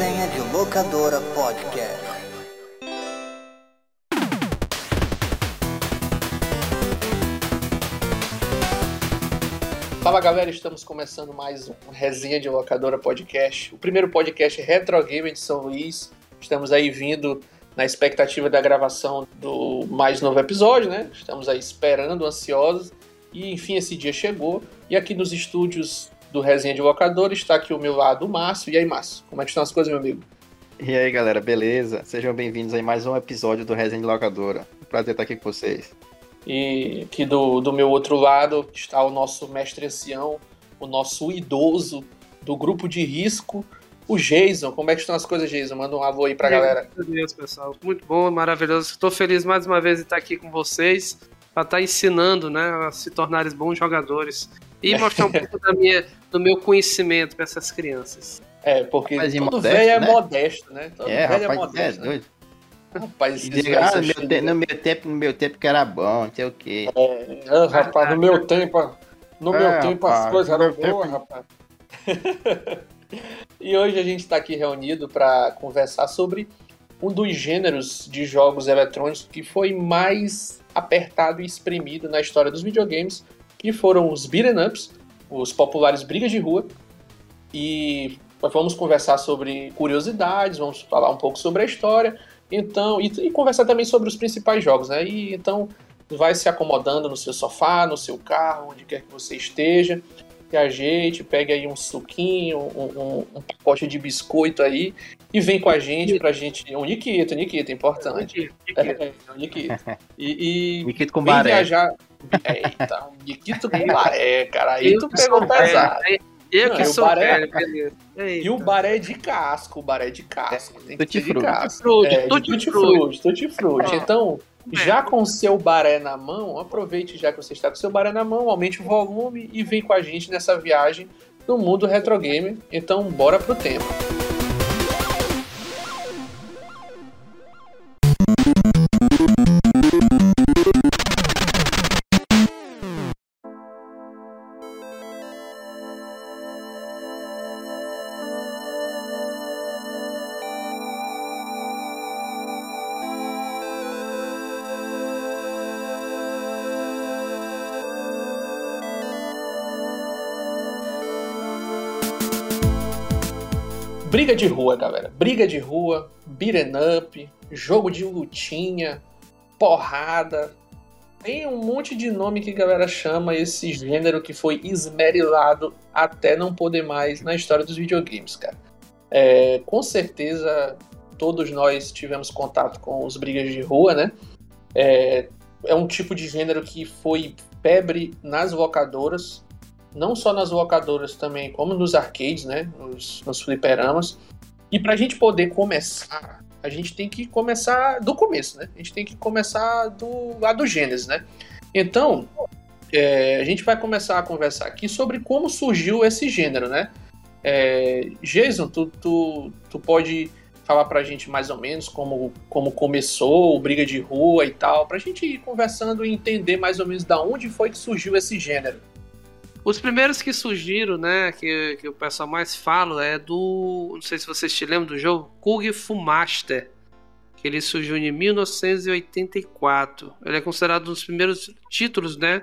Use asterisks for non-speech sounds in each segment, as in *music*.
Resenha de Locadora Podcast. Fala galera, estamos começando mais um Resenha de Locadora Podcast, o primeiro podcast Retro Gamer de São Luís. Estamos aí vindo na expectativa da gravação do mais novo episódio, né? Estamos aí esperando, ansiosos. E enfim, esse dia chegou. E aqui nos estúdios do Resenha de Locadora está aqui o meu lado, o Márcio. E aí, Márcio, como é que estão as coisas, meu amigo? E aí, galera, beleza? Sejam bem-vindos a mais um episódio do Resenha de Locadora. prazer estar aqui com vocês. E aqui do, do meu outro lado está o nosso mestre ancião, o nosso idoso do grupo de risco, o Jason. Como é que estão as coisas, Jason? Manda um alô aí pra galera. Meu Deus, pessoal. Muito bom, maravilhoso. Estou feliz mais uma vez de estar aqui com vocês para estar ensinando, né, a se tornarem bons jogadores e mostrar um pouco da minha, do meu conhecimento para essas crianças. É, porque Rapaz, todo modesto, velho é né? modesto, né? Todo é, velho rapaz, é modesto. é doido. Rapaz, diga, ah, são no, meu te- no meu tempo, no meu tempo que era bom, não sei o quê. Ah, rapaz, no meu tempo, no meu É, tempo as rapaz, coisas no eram boas, rapaz. *laughs* e hoje a gente está aqui reunido para conversar sobre um dos gêneros de jogos eletrônicos que foi mais apertado e espremido na história dos videogames, que foram os beat'em ups, os populares brigas de rua. E vamos conversar sobre curiosidades, vamos falar um pouco sobre a história, então e, e conversar também sobre os principais jogos, né? E então vai se acomodando no seu sofá, no seu carro, onde quer que você esteja, se ajeite, pegue aí um suquinho, um, um- um pacote de biscoito aí e vem com a gente pra gente. Um Nikito, Nikito, importante. *laughs* É, um Nikito. E, e Nikito com vem baré. viajar. Eita, um Nikito com *laughs* baré, cara. Aí Eu tu que pegou pesado. Eu Não, que e o sou baré- velho, beleza. Eita. E o baré de casco, o baré de casco. Tem que Tutti de frutti. casco. Frutti, É, tutti frutti. tutti frutti. Então, É. já com o seu baré na mão, aproveite já que você está com o seu baré na mão, aumente o volume e vem com a gente nessa viagem no mundo retro game. Então, bora pro tempo. Rua, galera. Briga de rua, beat'em up, jogo de lutinha, porrada. Tem um monte de nome que a galera chama esse gênero que foi esmerilado até não poder mais na história dos videogames, cara. É, com certeza todos nós tivemos contato com os brigas de rua, né? É, é um tipo de gênero que foi febre nas locadoras, não só nas locadoras também, como nos arcades, né? Nos, nos fliperamas. E pra gente poder começar, a gente tem que começar do começo, né? A gente tem que começar do lá do Gênesis, né? Então, é, a gente vai começar a conversar aqui sobre como surgiu esse gênero, né? É, Jason, tu, tu, tu pode falar pra gente mais ou menos como, como começou Briga de Rua e tal, pra gente ir conversando e entender mais ou menos da onde foi que surgiu esse gênero. Os primeiros que surgiram, né, que, que o pessoal mais fala é do, não sei se vocês te lembram do jogo Kung Fu Master, que ele surgiu em 1984. Ele é considerado um dos primeiros títulos, né,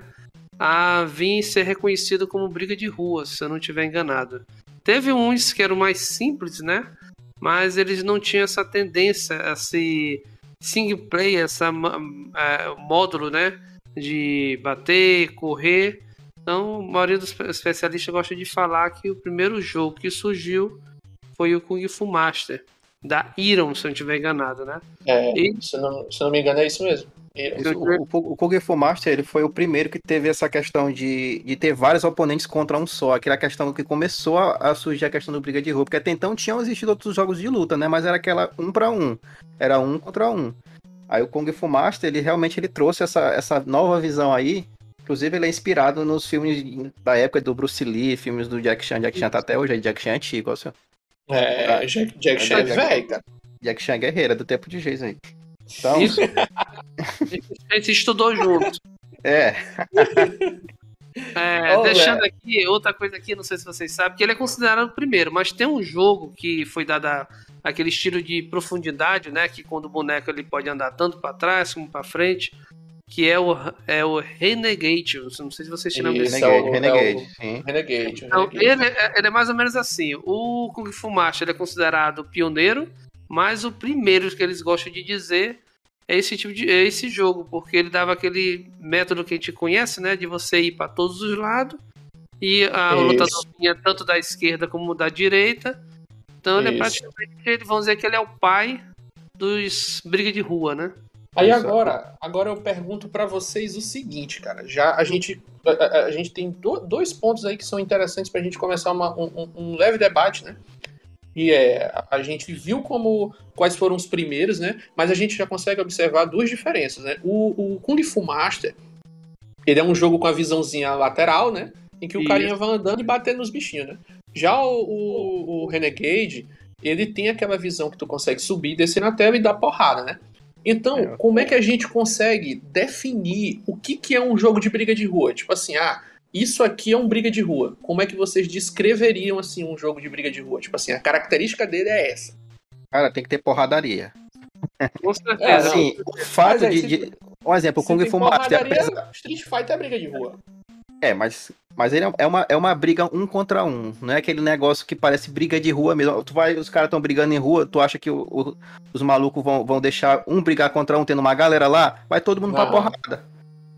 a vir ser reconhecido como briga de rua, se eu não estiver enganado. Teve uns que eram mais simples, né, mas eles não tinham essa tendência a se single player, essa ma- eh, módulo, né, de bater, correr. Então, a maioria dos especialistas gosta de falar que o primeiro jogo que surgiu foi o Kung Fu Master, da Iron, se eu não estiver enganado, né? É, E- se, não, se não me engano, é isso mesmo. Isso, o, o, o Kung Fu Master ele foi o primeiro que teve essa questão de, de ter vários oponentes contra um só. Aquela questão que começou a, a surgir a questão do briga de rua. Porque até então tinham existido outros jogos de luta, né? Mas era aquela um para um. Era um contra um. Aí o Kung Fu Master, ele realmente ele trouxe essa, essa nova visão aí. Inclusive, ele é inspirado nos filmes da época do Bruce Lee, filmes do Jack Chan. Jack Chan tá até hoje, aí Jack Chan é antigo, seu. É, Jack, Jack Chan é Jack- velho, cara. Jack Chan é guerreiro, é do tempo de Jason aí. Então, Isso. *laughs* A gente estudou junto. é. É, Ô, deixando aqui, outra coisa aqui, não sei se vocês sabem, que ele é considerado o primeiro, mas tem um jogo que foi dado a- aquele estilo de profundidade, né? Que quando o boneco ele pode andar tanto pra trás como pra frente, que é o, é o Renegade. Não sei se vocês tiram Isso, desse é Renegade, o- Renegade, é sim. Renegade. Então, Renegade. ele, é- ele é mais ou menos assim. O Kung Fu Master ele é considerado pioneiro, mas o primeiro que eles gostam de dizer é esse tipo de é esse jogo, porque ele dava aquele método que a gente conhece, né, de você ir para todos os lados e a, o Isso. lutador vinha tanto da esquerda como da direita. Então ele é Isso. praticamente, ele- vamos dizer que ele é o pai dos briga de rua, né? Aí Exato. agora, agora eu pergunto pra vocês o seguinte, cara. Já a gente, a, a- a gente tem do- dois pontos aí que são interessantes pra gente começar uma- um, um- leve debate, né? E é, a- a gente viu como quais foram os primeiros, né? Mas a gente já consegue observar duas diferenças, né? O, o Kung Fu Master, ele é um jogo com a visãozinha lateral, né? Em que o Isso. carinha vai andando e batendo nos bichinhos, né? Já o, o- o Renegade, ele tem aquela visão que tu consegue subir, descer na tela e dar porrada, né? Então, É. como é que a gente consegue definir o que, que é um jogo de briga de rua? Tipo assim, ah, isso aqui é um briga de rua. Como é que vocês descreveriam assim um jogo de briga de rua? Tipo assim, a característica dele é essa. Cara, tem que ter porradaria. Com É, *laughs* certeza. Assim, o fato de, se- de- Um exemplo, o Kung Fu Master. porradaria, apesar- Street Fighter é briga de rua. É, mas, mas ele é- é uma, é uma briga um contra um. Não é aquele negócio que parece briga de rua mesmo. Tu vai, os caras estão brigando em rua, tu acha que o- o- os malucos vão, vão deixar um brigar contra um, tendo uma galera lá? Vai todo mundo pra Não. porrada.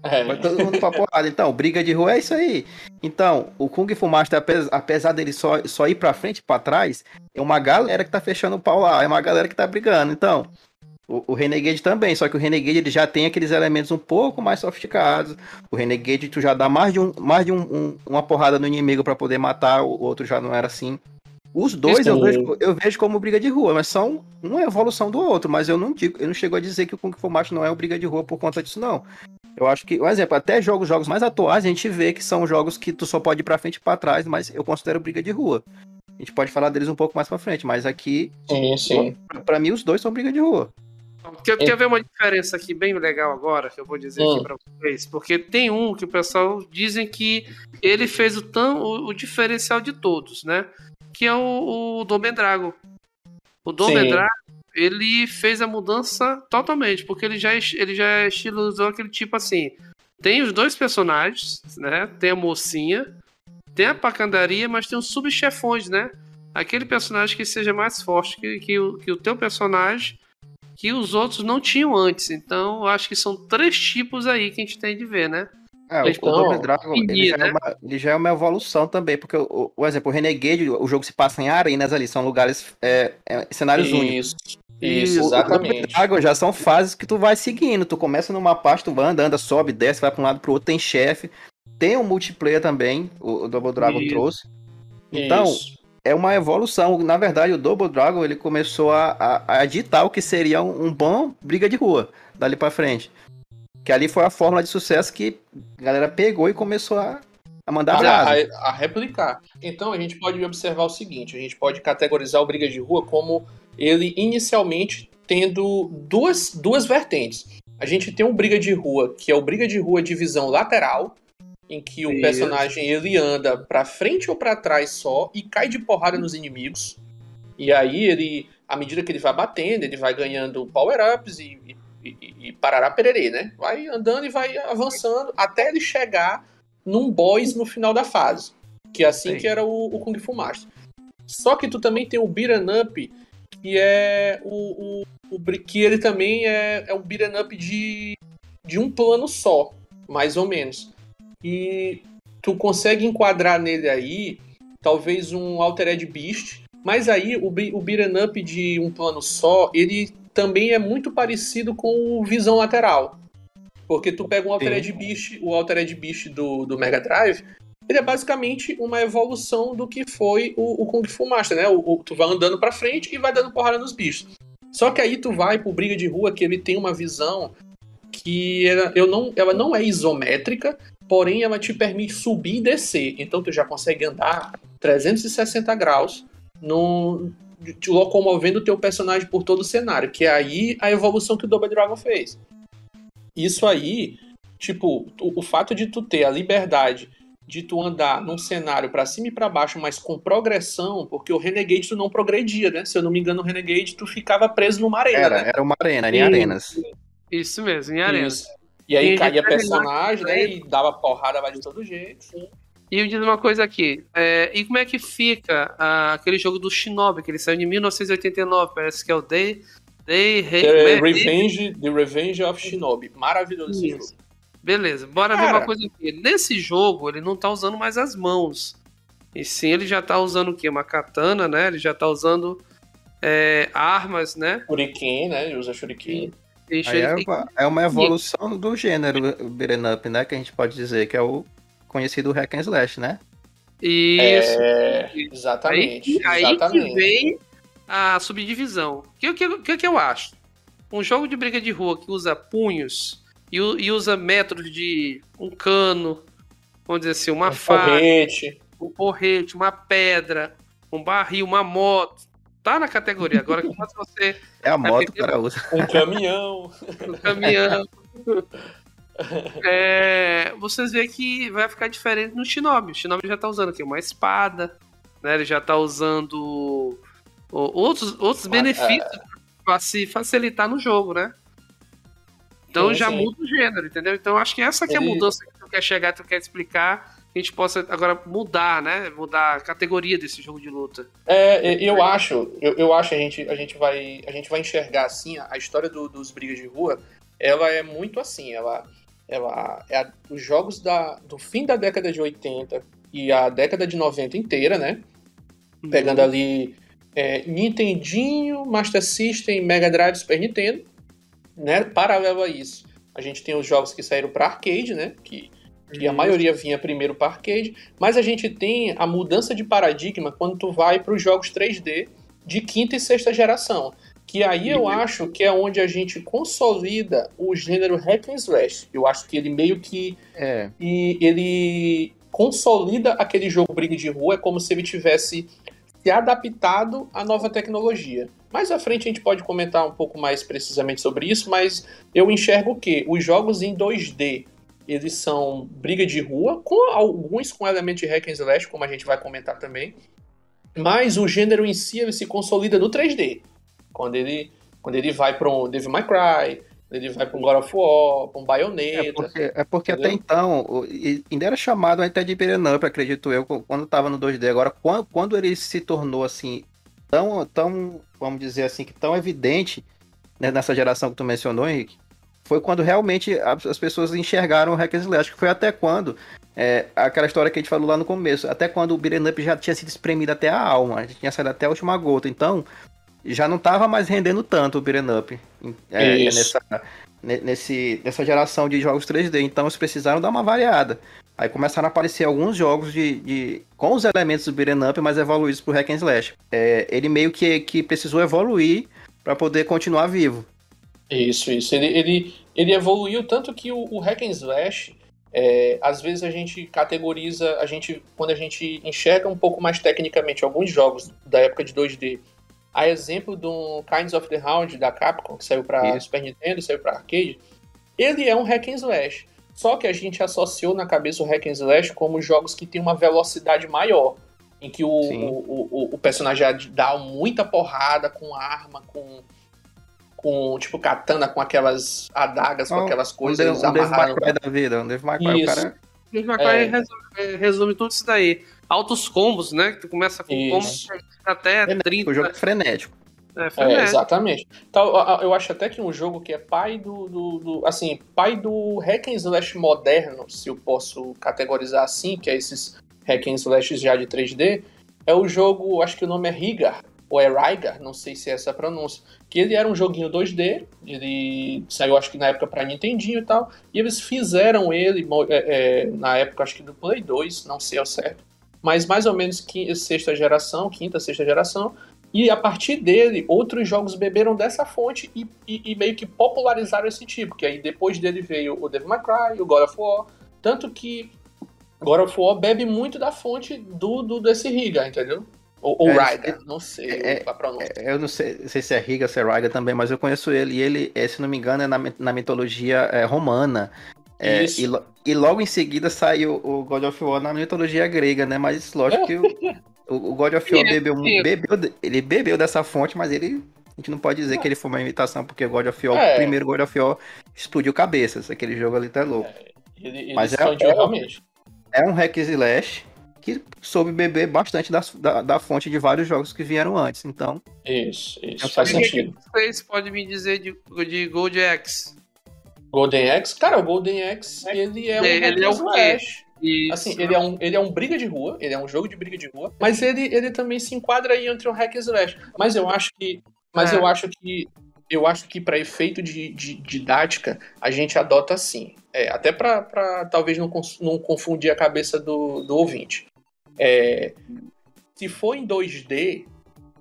É. Vai todo mundo pra porrada. Então, briga de rua é isso aí. Então, o Kung Fu Master, apes- apesar dele só, só ir pra frente e pra trás, é uma galera que tá fechando o pau lá, é uma galera que tá brigando. Então, o, o Renegade também, só que o Renegade ele já tem aqueles elementos um pouco mais sofisticados. O Renegade tu já dá mais de, um, mais de um- um- uma porrada no inimigo pra poder matar, o outro já não era assim. Os dois eu vejo, eu vejo como briga de rua, mas são uma evolução do outro. Mas eu não digo, eu não chego a dizer que o Kung Fu Master não é um briga de rua por conta disso, não. Eu acho que, um exemplo, até jogos, jogos mais atuais, a gente vê que são jogos que tu só pode ir pra frente e pra trás, mas eu considero briga de rua. A gente pode falar deles um pouco mais pra frente, mas aqui, Sim, sim. pra mim, os dois são briga de rua. Quer, quer ver uma diferença aqui bem legal agora, que eu vou dizer Hum. aqui pra vocês? Porque tem um que o pessoal dizem que ele fez o, tão, o, o diferencial de todos, né? Que é o, o Dom Drago. O Dom Sim. Drago, ele fez a mudança totalmente, porque ele já, es- ele já estilizou aquele tipo assim. Tem os dois personagens, né? Tem a mocinha, tem a pacandaria, mas tem os subchefões, né? Aquele personagem que seja mais forte que, que, o, que o teu personagem que os outros não tinham antes. Então, eu acho que são três tipos aí que a gente tem de ver, né? É, o- Então, Double Dragon, ele já, né? é uma, ele já é uma evolução também, porque, o, o, exemplo, o Renegade, o jogo se passa em arenas ali, são lugares, é, é, cenários únicos. Isso. Isso, O- O Double exatamente. Dragon já são fases que tu vai seguindo. Tu começa numa parte, tu vai anda, anda, sobe, desce, vai pra um lado pro outro, tem chefe. Tem um multiplayer também, o, o Double Dragon Isso. trouxe. Então, Isso. É uma evolução. Na verdade, o Double Dragon ele começou a, a, a ditar o que seria um, um bom briga de rua dali pra frente. Que ali foi a fórmula de sucesso que a galera pegou e começou a, a mandar a, a- a replicar. Então a gente pode observar o seguinte: a gente pode categorizar o Briga de Rua como ele inicialmente tendo duas, duas vertentes. A gente tem um Briga de Rua, que é o Briga de Rua de visão lateral, em que o Isso. personagem ele anda pra frente ou pra trás só e cai de porrada nos inimigos. E aí ele, à medida que ele vai batendo, ele vai ganhando power-ups e, e, e, e parará pererê, né? Vai andando e vai avançando até ele chegar num boss no final da fase. Que é assim Sim. que era o, o Kung Fu Master. Só que tu também tem o Beat'em Up, que é o, o, o que ele também é, é um Beat'em Up de, de um plano só, mais ou menos. E tu consegue enquadrar nele aí, talvez um Altered Beast, mas aí o, o Beat'em Up de um plano só, ele também é muito parecido com o Visão Lateral. Porque tu pega um Altered Beast, o Altered Beast do, do Mega Drive, ele é basicamente uma evolução do que foi o, o Kung Fu Master, né? O, o- tu vai andando pra frente e vai dando porrada nos bichos. Só que aí tu vai pro Briga de Rua, que ele tem uma visão que ela, eu não, ela não é isométrica, porém ela te permite subir e descer. Então tu já consegue andar 360 graus no, te locomovendo o teu personagem por todo o cenário, que é aí a evolução que o Double Dragon fez. Isso aí, tipo, o, o fato de tu ter a liberdade de tu andar num cenário pra cima e pra baixo, mas com progressão, porque o Renegade tu não progredia, né? Se eu não me engano, o Renegade tu ficava preso numa arena, Era, né? era uma arena, era em Sim. arenas. Isso mesmo, em arena. Isso. E aí E caía personagem, né? relaxado, E dava porrada, vai de todo jeito. E me diz uma coisa aqui, é, e como é que fica ah, aquele jogo do Shinobi, que ele saiu em 1989, parece que é o Day... Day, The Re- Revenge, The Revenge of Shinobi. Maravilhoso esse Isso. jogo. Beleza, bora ver Cara. uma coisa aqui. Nesse jogo, ele não tá usando mais as mãos. E sim, ele já tá usando o quê? Uma katana, né? Ele já tá usando é, armas, né? Shuriken, né? Ele usa Shuriken. É, é uma evolução do gênero beat'em up, né? Que a gente pode dizer que é o conhecido hack and slash, né? Isso. É, Aí, exatamente. aí que exatamente. vem a subdivisão. O que, que, que, que eu acho? Um jogo de briga de rua que usa punhos e, e usa métodos de um cano, vamos dizer assim, uma Um faca, porrete. um porrete, uma pedra, um barril, uma moto. Tá na categoria. Agora que faz você É a moto que o cara usa. Um caminhão. no caminhão. É, vocês veem que vai ficar diferente no Shinobi. O Shinobi já tá usando aqui uma espada, né? Ele já tá usando outros, outros Uma- benefícios para se facilitar no jogo, né? Então Sim, já sim. muda o gênero, entendeu? Então acho que essa que é a mudança que tu quer chegar, tu quer explicar, que a gente possa agora mudar, né? Mudar a categoria desse jogo de luta. É, eu acho, eu, eu acho a gente, a gente vai, a gente vai enxergar assim a, história do- dos brigas de rua. Ela é muito assim, ela, ela é a- os jogos da, do fim da década de 80 e a década de 90 inteira, né? Pegando ali é, Nintendinho, Master System, Mega Drive, Super Nintendo, né? Paralelo a isso, a gente tem os jogos que saíram para arcade, né? Que, que a maioria vinha primeiro para arcade, mas a gente tem a mudança de paradigma quando tu vai para os jogos 3D de quinta e sexta geração. Que aí eu Uhum. acho que é onde a gente consolida o gênero hack and slash. Eu acho que ele meio que É. e ele consolida aquele jogo briga de rua, é como se ele tivesse se adaptado à nova tecnologia. Mais à frente a gente pode comentar um pouco mais precisamente sobre isso, mas eu enxergo que os jogos em 2D eles são briga de rua, com alguns com elementos de hack and slash, como a gente vai comentar também. Mas o gênero em si ele se consolida no 3D. Quando ele, quando ele vai para um Devil May Cry, ele vai para um God of War, para um É Bayonetta. porque, é porque até então, ainda era chamado até de beat'em up, acredito eu, quando tava no 2D. Agora, quando, quando ele se tornou assim, tão, tão, vamos dizer assim, que tão evidente né, nessa geração que tu mencionou, Henrique, foi quando realmente as, as pessoas enxergaram o hack and slash, que foi até quando, é, aquela história que a gente falou lá no começo, até quando o beat'em up já tinha sido espremido até a alma, já tinha saído até a última gota. Então, já não tava mais rendendo tanto o beat'em up é, Isso. nessa, ne- nesse, nessa geração de jogos 3D. Então eles precisaram dar uma variada. Aí começaram a aparecer alguns jogos de, de- com os elementos do beat'em up, mas evoluídos pro hack and slash. É, ele meio que, que precisou evoluir para poder continuar vivo. Isso, isso. Ele, ele, ele evoluiu tanto que o, o hack and slash, é, às vezes a gente categoriza, a gente, quando a gente enxerga um pouco mais tecnicamente alguns jogos da época de 2D, a exemplo do Kinds of the Round da Capcom, que saiu para. Super Nintendo, saiu para arcade, ele é um hack and slash. Só que a gente associou na cabeça o hack and slash como jogos que têm uma velocidade maior, em que o, o, o, o personagem dá muita porrada com arma, com com tipo katana, com aquelas adagas, com Um- aquelas Um, coisas um May amarradas. Cry da vida, um May Cry, o Isso. cara... E vai É. resume, é, resume tudo isso daí. Altos combos, né? Que tu começa com Isso. combos até frenético, 30. O jogo é frenético. É, É, exatamente. Então, eu acho até que um jogo que é pai do, do, do- assim, pai do hack and slash moderno, se eu posso categorizar assim, que é esses hack and slash já de 3D, é o jogo, acho que o nome é Rigar, ou é Rygar, não sei se é essa a pronúncia, que ele era um joguinho 2D, ele saiu acho que na época para Nintendinho e tal, e eles fizeram ele é, é, na época acho que do Play 2, não sei ao certo, mas mais ou menos qui- sexta geração, quinta, sexta geração, e a partir dele, outros jogos beberam dessa fonte e, e- e meio que popularizaram esse tipo. Que aí depois dele veio o Devil May Cry, o God of War. Tanto que God of War bebe muito da fonte do, do desse Riga, entendeu? Ou, ou É, Ryder, não sei é- a pronúncia. Eu não sei, não sei se é Riga, se é Raiga também, mas eu conheço ele. E ele, eh, se não me engano, é na, na mitologia romana. É, Isso. e, lo- e logo em seguida saiu o God of War na mitologia grega, né? Mas lógico que o, o- God of *laughs* War bebeu, bebeu, ele bebeu dessa fonte, mas ele a gente não pode dizer que ele foi uma imitação, porque o God of War, É. o primeiro God of War explodiu cabeças. Aquele jogo ali tá louco. Ele, ele Mas é- é- realmente. É um hack slash que soube beber bastante das- da, da fonte de vários jogos que vieram antes. Então, Isso, isso. Faz sabia O que sentido. que vocês podem me dizer de, de Gold X? Golden Axe, cara, o Golden Axe, ele é um Ele hack é o quê? slash. Isso. Assim, ele é, um, ele é um briga de rua, ele é um jogo de briga de rua, mas ele, ele também se enquadra aí entre um hack and slash. Mas eu acho que. Mas É. eu acho que. Eu acho que para efeito de, de didática, a gente adota assim. É, até pra, pra talvez não, não confundir a cabeça do, do ouvinte. É, se for em 2D,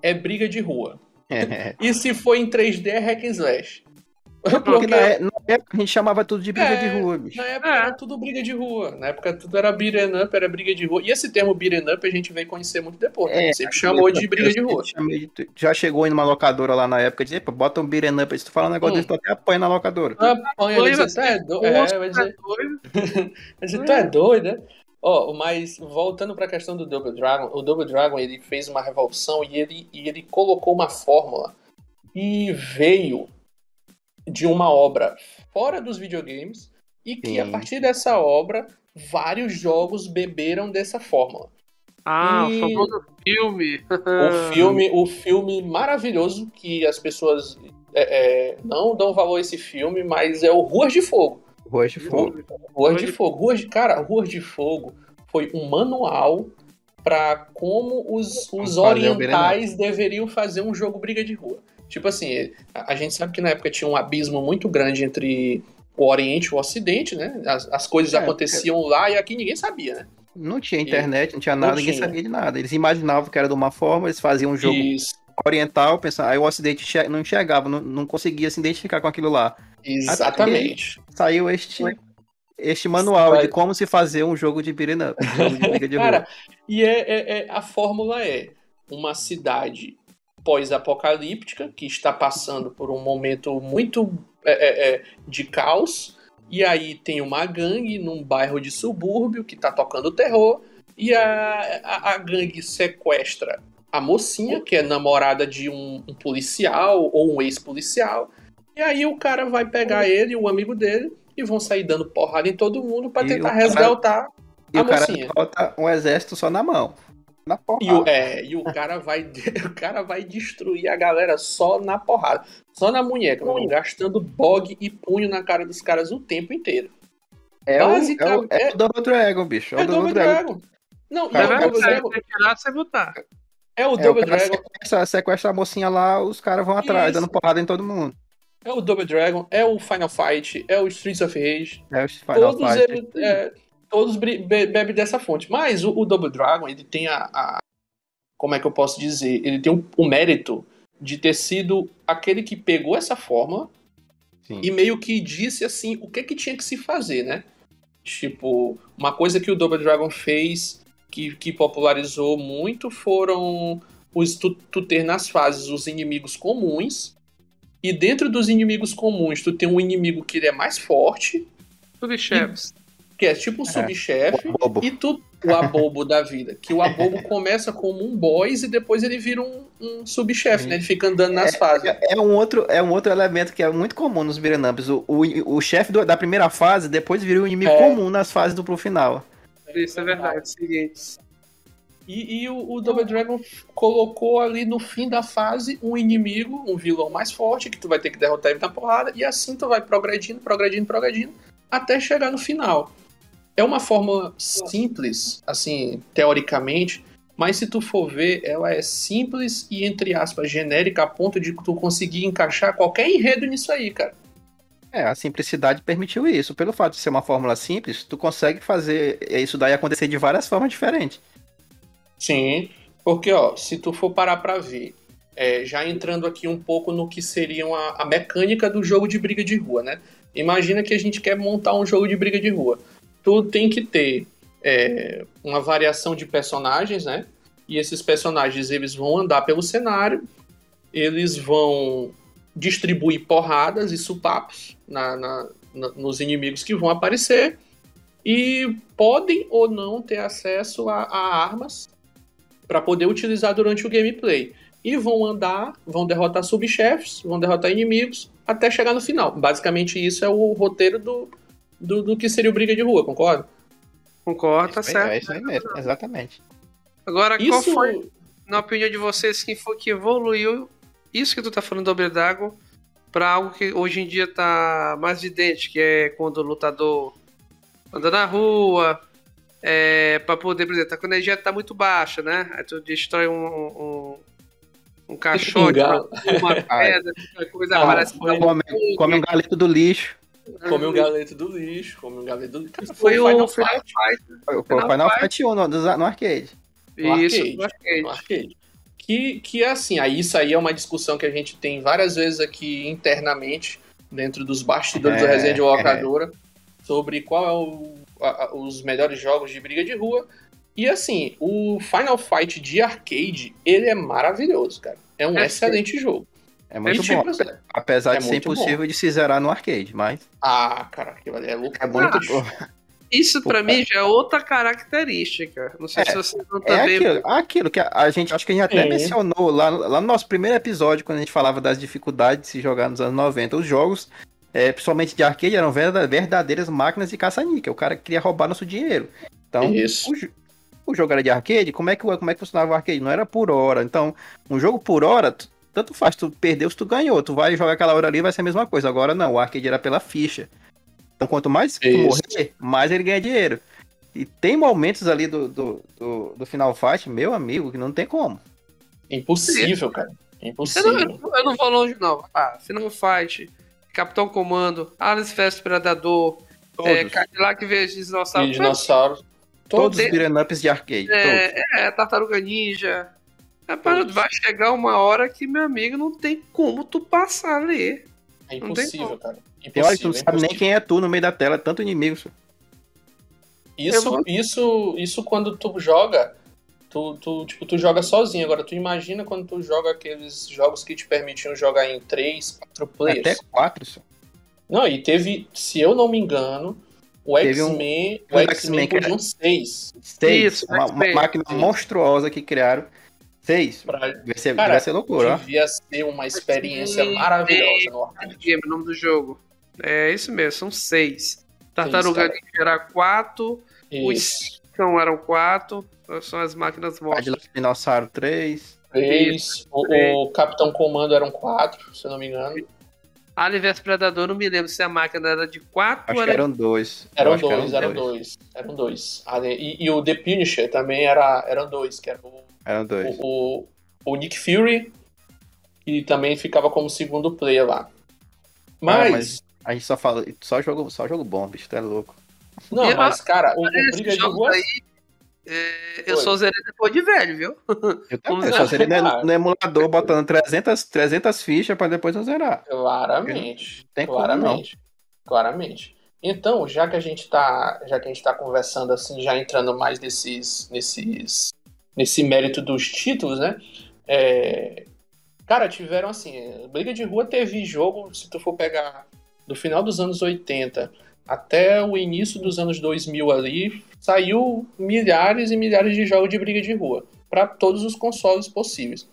é briga de rua. é. E se for em 3D, é hack and slash. Porque Porque na, é- na época a gente chamava tudo de briga É, de rua, bicho. Na época É. era tudo briga de rua. Na época tudo era beat'em up, era briga de rua. E esse termo beat'em up a gente veio conhecer muito depois. né? É, Sempre chamou de briga de rua. de- Já chegou em uma locadora lá na época e disse, "Epa, bota um beat'em up. Se tu fala um negócio Hum. desse, tu até apanha na locadora. Apanha, Doido, tu é doido. Nossa, É, vai dizer, doido. vai dizer, tu é doido, né? Ó, mas voltando pra questão do Double Dragon, o Double Dragon ele fez uma revolução e ele, e ele colocou uma fórmula e veio de uma obra fora dos videogames e que Sim. a partir dessa obra vários jogos beberam dessa fórmula. Ah, E- o famoso filme. O *laughs* filme, o filme maravilhoso que as pessoas é, é, não dão valor a esse filme, mas é o Ruas de Fogo. Ruas de fogo. Ruas de Fogo. Ruas de, cara, Ruas de Fogo foi um manual para como os, os orientais deveriam fazer um jogo briga de rua. Tipo assim, a, a gente sabe que na época tinha um abismo muito grande entre o Oriente e o Ocidente, né? As, as coisas É, aconteciam lá e aqui ninguém sabia, né? Não tinha internet, não tinha nada, Não ninguém tinha. sabia de nada. Eles imaginavam que era de uma forma, eles faziam um jogo Isso, oriental, pensando, aí o ocidente não enxergava, não, não conseguia se identificar com aquilo lá. Exatamente. Saiu este, este manual Sai- de como se fazer um jogo de beat'em up, um de de. *laughs* Cara, e é, é- é- a fórmula é uma cidade pós-apocalíptica que está passando por um momento muito é, é, é, de caos. E aí tem uma gangue num bairro de subúrbio que tá tocando terror. E a, a, a gangue sequestra a mocinha, que é namorada de um, um policial ou um ex-policial. E aí o cara vai pegar ele e o amigo dele e vão sair dando porrada em todo mundo para tentar o cara- resgatar e a o cara mocinha. bota um exército só na mão. Na porrada. E o, é, e o cara vai *laughs* o cara vai destruir a galera só na porrada, só na munheca, irmão, gastando bog e punho na cara dos caras o tempo inteiro. é, o, é, o, basicamente- é o Double Dragon, bicho. É, É o o Double Dragon. Não, e Cara, é o Double Dragon. tem que tirar, você botar. É o É, o Double cara Dragon. sequestra, sequestra a mocinha lá, os caras vão atrás, Isso. dando porrada em todo mundo. É o Double Dragon, é o Final Fight, é o Streets of Rage. É o Final todos Fight. ele- é, todos bebem dessa fonte. Mas o, o Double Dragon, ele tem a, a- Como é que eu posso dizer? Ele tem o, o mérito de ter sido aquele que pegou essa fórmula Sim. e meio que disse assim o que que tinha que se fazer, né? Tipo, uma coisa que o Double Dragon fez que, que popularizou muito foram os tu, tu ter nas fases os inimigos comuns e dentro dos inimigos comuns tu tem um inimigo que ele é mais forte, Subchefs. que é tipo um É. subchefe, O bobo. e tu o abobo da vida, que o abobo *laughs* começa como um boss e depois ele vira um, um subchefe, né? Ele fica andando nas fases. É é um, outro, é um outro elemento que é muito comum nos beat'em ups. O, o, o chefe da primeira fase depois vira um inimigo É. comum nas fases do pro final. Isso é verdade. Seguinte. E, e o, o Double Dragon colocou ali no fim da fase um inimigo, um vilão mais forte, que tu vai ter que derrotar ele na porrada, e assim tu vai progredindo, progredindo, progredindo, até chegar no final. É uma fórmula simples, assim, teoricamente, mas se tu for ver, ela é simples e, entre aspas, genérica a ponto de tu conseguir encaixar qualquer enredo nisso aí, cara. É, a simplicidade permitiu isso. Pelo fato de ser uma fórmula simples, tu consegue fazer isso daí acontecer de várias formas diferentes. Sim, porque ó, se tu for parar pra ver, é, já entrando aqui um pouco no que seria a, a mecânica do jogo de briga de rua, né? Imagina que a gente quer montar um jogo de briga de rua. Tu tem que ter é, uma variação de personagens, né? E esses personagens eles vão andar pelo cenário, eles vão distribuir porradas e supapos na, na- n- nos inimigos que vão aparecer e podem ou não ter acesso a, a armas para poder utilizar durante o gameplay. E vão andar, vão derrotar subchefes, vão derrotar inimigos até chegar no final. Basicamente, isso é o roteiro do, do, do que seria o Briga de Rua, concorda? Concordo, tá aí, certo. É isso aí mesmo, exatamente. Agora, qual Isso foi, na opinião de vocês, quem foi que evoluiu isso que tu tá falando do Obredago pra algo que hoje em dia tá mais evidente, que é quando o lutador anda na rua, é, pra poder, por exemplo, tá com a energia tá muito baixa, né? Aí tu destrói um, um, um caixote, uma *laughs* pedra, coisa Ah, aparece. foi- Come, come um galeto do lixo. Come um galeto do lixo, come um galeto do lixo. Cara, Foi o Final Final Fight Fight. Foi o Final Final Fight. Fight 1 no, no arcade. No Isso, arcade. no arcade. no arcade. Que, que é assim, aí isso aí é uma discussão que a gente tem várias vezes aqui internamente, dentro dos bastidores do É, Resenha de Locadora, sobre qual é o, a- os melhores jogos de briga de rua. E assim, o Final Fight de arcade, ele é maravilhoso, cara. É um É, excelente jogo. É muito E, bom. Apesar é de ser impossível de se zerar no arcade, mas Ah, cara, ali é louco. é muito Ah, bom. Isso pra Pô, mim já é outra característica. Não sei É, se vocês não É também. aquilo, aquilo que a, a gente, acho que a gente até Sim. mencionou lá, lá no nosso primeiro episódio, quando a gente falava das dificuldades de se jogar nos anos 90. Os jogos, é, principalmente de arcade, eram verda- verdadeiras máquinas de caça-níquel. O cara queria roubar nosso dinheiro. Então, Isso. o, o jogo era de arcade, como é, que, como é que funcionava o arcade? Não era por hora. Então, um jogo por hora, tu- tanto faz, tu perdeu se tu ganhou. Tu vai jogar aquela hora ali, vai ser a mesma coisa. Agora não, o arcade era pela ficha. Então, quanto mais tu Isso. morrer, mais ele ganha dinheiro. E tem momentos ali do, do, do, do Final Fight, meu amigo, que não tem como. Impossível, cara. Impossível. eu não- eu não vou longe, não. Ah, Final Fight, Capitão Comando, Alice vs Predador, é, Cadillac vs Dinossauro. E dinossauros. todos os beat'em ups de arcade. todos. É, é, Tartaruga Ninja. Rapaz, Todos. vai chegar uma hora que, meu amigo, não tem como tu passar ali. É Não tem impossível, como. cara. Hora que tu não Impossível, sabe nem impossível. quem é tu no meio da tela, tanto inimigo. Isso, vou- isso, isso quando tu joga, tu, tu, tipo, tu joga sozinho. Agora, tu imagina quando tu joga aqueles jogos que te permitiam jogar em 3, 4 players. Até quatro, só. Não, e teve, se eu não me engano, o X-Men, um o X-Men X-Men que era- podiam 6. Seis. Isso, uma, uma máquina Seis. monstruosa que criaram. Seis. Pra... Vai ser, Cara, vai ser loucura, ó. Devia ser uma experiência Sim, maravilhosa no arcade. Game, o nome do jogo. É isso mesmo, são seis. Tartaruga cara. Ninja era quatro, os São eram quatro, são as máquinas mortas. Dinossauro 3. Três. O, três. o Capitão Comando eram quatro, se eu não me engano. Alien vs Predador, não me lembro se a máquina era de quatro Acho ou que era eram dois. Eram dois, eram dois. Eram dois. Ah, né, E, e o The Punisher também era, eram dois, que era o, Eram dois. o, o Nick Fury, que também ficava como segundo player lá. Mas, Ah, mas- A gente só fala, só jogo, só jogo bom, bicho, tu é louco. Não, E mas cara, o, o Briga de Rua aí, é, eu Oi. só zerei depois de velho, viu? Eu também, Vamos só seria no, lá. *laughs* no emulador botando 300, 300 fichas pra depois eu zerar. Claramente. Tem como claramente. Claramente. Então, já que a gente tá, já que a gente tá conversando assim, já entrando mais nesses, nesses, nesse mérito dos títulos, né? É, cara, tiveram assim, briga de rua teve jogo, se tu for pegar do final dos anos 80 até o início dos anos 2000 ali, saiu milhares e milhares de jogos de briga de rua para todos os consoles possíveis.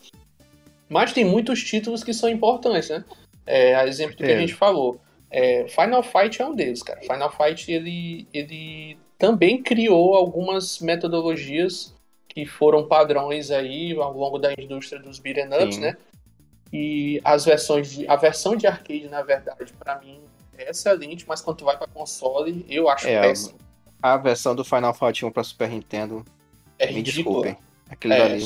Mas tem muitos títulos que são importantes, né? É, a exemplo do que a É. gente falou. É, Final Fight é um deles, cara. Final Fight ele, ele também criou algumas metodologias que foram padrões aí ao longo da indústria dos beat'em ups, Sim. né? E as versões de, a versão de arcade, na verdade, pra mim é excelente, mas quando tu vai pra console, eu acho É, péssimo. A versão do Final Fight 1 pra Super Nintendo, É me ridículo. desculpem. Aquele É, dali.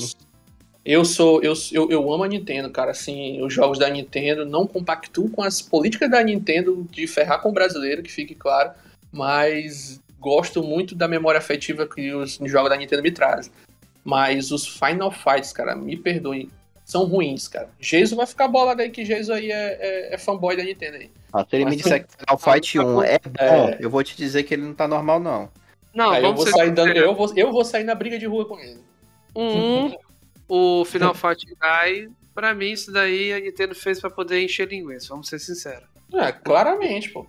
eu sou eu, eu, eu amo a Nintendo, cara. Assim, os jogos da Nintendo não compactuam com as políticas da Nintendo de ferrar com o brasileiro, que fique claro, mas gosto muito da memória afetiva que os jogos da Nintendo me trazem. Mas os Final Fights, cara, me perdoem, são ruins, cara. Geiso vai ficar bolado aí que Geiso aí é, é, é fanboy da Nintendo aí. Ah, se ele me disser que Final Fight 1 é bom, É. eu vou te dizer que ele não tá normal, não. Não, aí eu vamos vou ser sair dando, sinceros. eu vou, eu vou sair na briga de rua com ele. Um, o Final Fight Die, pra mim, isso daí a Nintendo fez pra poder encher linguiça, vamos ser sinceros. É, claramente, pô.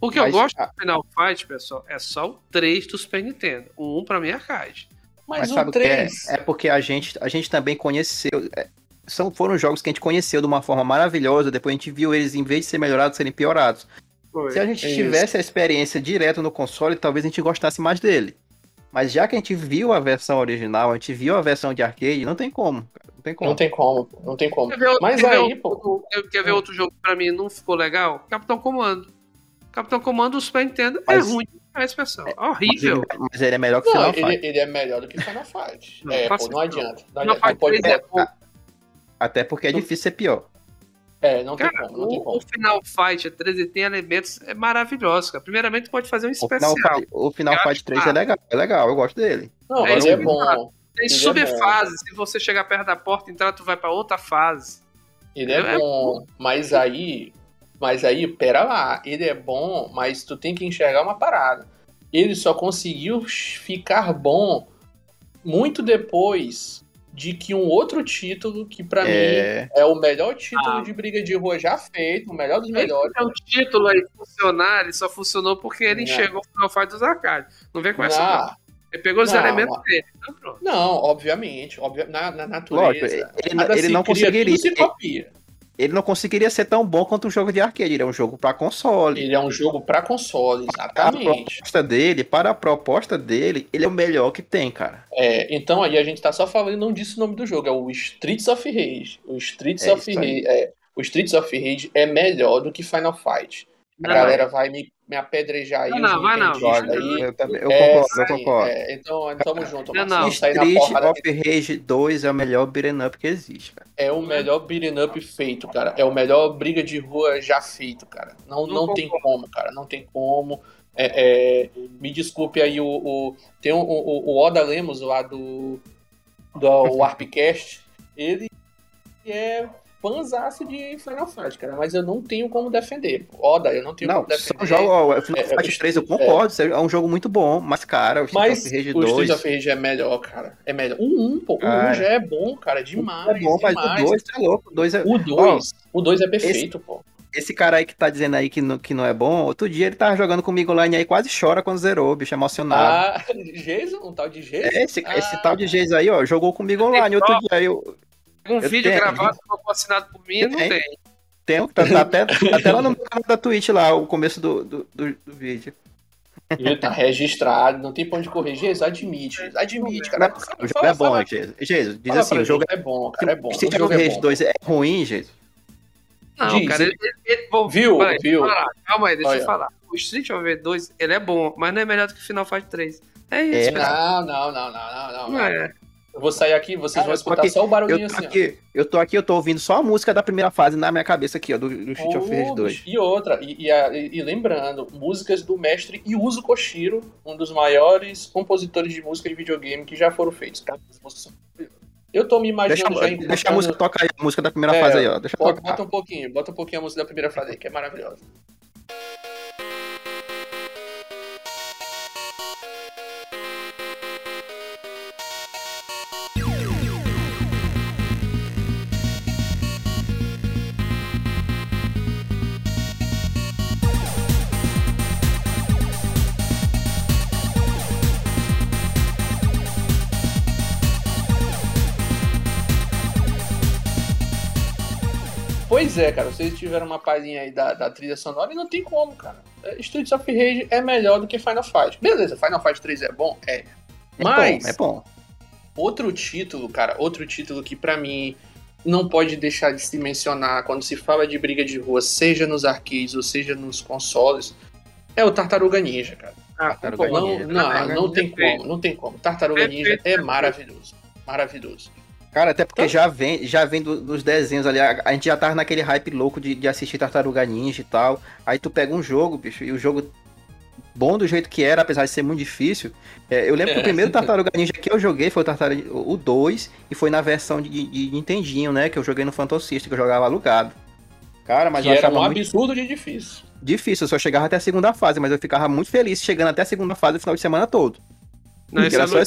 O que eu Mas, gosto ah, do Final Fight, pessoal, é só o 3 do Super Nintendo. O 1 pra mim é arcade. Mas, Mas o sabe o que é? 3. É porque a gente, a gente também conheceu. é, são, foram jogos que a gente conheceu de uma forma maravilhosa, depois a gente viu eles, em vez de ser melhorados, serem piorados. Foi. Se a gente É isso. tivesse a experiência direto no console, talvez a gente gostasse mais dele. Mas já que a gente viu a versão original, a gente viu a versão de arcade, não tem como, cara. Não tem como. Não tem como, pô, não tem como. Quer ver, Mas quer ver aí, outro- pô. quer- ver outro jogo que pra mim não ficou legal? Capitão Comando. Capitão Comando do Super Nintendo Mas- é ruim demais, pessoal. Mas horrível. ele, mas ele é melhor que o Não, Final Fight. ele, ele é melhor do que Final Fight. Não, é, pô, não adianta. Não Final adianta. Fight Pode, 3 é. Até porque é difícil ser pior. é, não tem Cara, como, não tem o, como. o Final Fight 3 ele tem elementos é maravilhosos, cara. Primeiramente, tu pode fazer um O especial. Final, Fight- o Final Fight acho 3 que- é legal, é legal, eu gosto dele. Não, É mas é que eu bom. Tem ele é subfase. Se você chegar perto da porta e entrar, tu vai pra outra fase. Ele É é bom, mas aí, mas aí, pera lá, ele é bom, mas tu tem que enxergar uma parada. Ele só conseguiu ficar bom muito depois de que um outro título, que pra mim É, é o melhor título Ah. de briga de rua já feito, o melhor dos melhores. Esse é o título aí funcionar, ele só funcionou porque ele Não. enxergou o Final Fight dos arcades. Não vem com essa. Não, não. Ele pegou os Não, elementos dele. Então, pronto. não, obviamente, obvia- na, na natureza. Lógico, ele, ele não conseguiria. copia. Ele não conseguiria ser tão bom quanto um jogo de arcade. Ele é um jogo pra console. Ele é um jogo pra console, Para a exatamente. proposta dele, para a proposta dele, ele é o melhor que tem, cara. É, então aí a gente tá só falando, não disse o nome do jogo, é o Streets of Rage. O Streets É of. Rage. É, o Streets of Rage é melhor do que Final Fight. A Não, galera vai me, me apedrejar aí. Não, não, vai não. aí. eu, também, eu É, concordo, eu concordo. é, então tamo junto, Não, não. Street of Rage 2 é o melhor beat'em up que existe, cara. é o melhor beat'em up feito, cara. É o melhor briga de rua já feito, cara. Não, Não não tem como, cara. Não tem como. É, é, me desculpe aí o. o- tem o, o, o Oda Lemos lá do. Do Warpcast. Ele é fãzaço de Final Fight, cara. Mas eu não tenho como defender. Oda, eu não tenho Não, como defender. são jogos. ó, O Final É, é, Fight 3 eu concordo, é um jogo muito bom, mas, cara, o Street Mas of Rage o 2. Street of Rage é melhor, cara. É melhor. O 1, pô. O 1 Cara. já é bom, cara. Demais. é bom, mas demais. o 2 é louco. O 2 é... O 2, o 2 é perfeito, pô. Esse cara aí que tá dizendo aí que não, que não é bom, outro dia ele tava jogando comigo online aí, quase chora quando zerou, bicho, emocionado. Ah, *laughs* Jason? Um tal de Jason? É, esse, Ah. esse tal de Geis aí, ó, jogou comigo online outro dia. aí Eu Um Eu vídeo tenho. gravado que não foi assinado por mim, não Tem. tem. tá, tá até, tá até lá no meu canal da Twitch lá, o começo do, do, do, do vídeo. Viu? Tá registrado, não tem pra onde correr. Jason, admite. Admite, cara. o jogo é bom, Geis. Geis, diz assim, o jogo gente, é bom, cara. É bom. Se o o jogo Rage é bom. 2 é ruim, Geis. Não, Diz, cara, ele, ele, ele- bom, Viu, vai, viu? calma aí, deixa Olha. eu falar. O Street of 2, ele é bom, mas não é melhor do que Final Fight 3. É isso, É, pessoal. Não, não, não, não, não, não. Não é. Eu vou sair aqui, vocês Ah, vão escutar aqui- só o barulhinho Eu tô assim. ó. aqui, eu tô aqui, eu tô ouvindo só a música da primeira fase na minha cabeça aqui, ó, do, do Street of Rage Oh, 2. bicho, E outra, e, e e- lembrando, músicas do mestre Yuzo Koshiro, um dos maiores compositores de música de videogame que já foram feitos. Cara. Eu tô me Deixa, imaginando já deixa a encontrando- música tocar aí, a música da primeira É, fase aí, ó. Deixa Bota, tocar. bota um pouquinho, bota um pouquinho a música da primeira fase aí, que é maravilhosa. Pois é, cara, vocês tiveram uma palhinha aí da, da trilha sonora e não tem como, cara. É, Streets of Rage é melhor do que Final Fight. Beleza, Final Fight 3 é bom? É. É Mas, bom, é bom. outro título, cara, outro título que pra mim não pode deixar de se mencionar quando se fala de briga de rua, seja nos arcades ou seja nos consoles, é o Tartaruga Ninja, cara. Ah, Tartaruga concordo. Não, Ninja. não, Tartaruga não tem como, não tem como. Tartaruga Ninja é maravilhoso. Maravilhoso. Cara, até porque Então- já vem, já vem do- dos desenhos ali. A, a gente já tava naquele hype louco de, de assistir Tartaruga Ninja e tal. Aí tu pega um jogo, bicho, e o jogo bom do jeito que era, apesar de ser muito difícil. É, eu lembro que É. o primeiro *laughs* Tartaruga Ninja que eu joguei foi o Tartaruga o 2 e foi na versão de, de Nintendinho, né? Que eu joguei no Phantom System, que eu jogava alugado. Cara, mas que eu era um muito absurdo de difícil. difícil, eu só chegava até a segunda fase, mas eu ficava muito feliz chegando até a segunda fase no final de semana todo. Não, eu só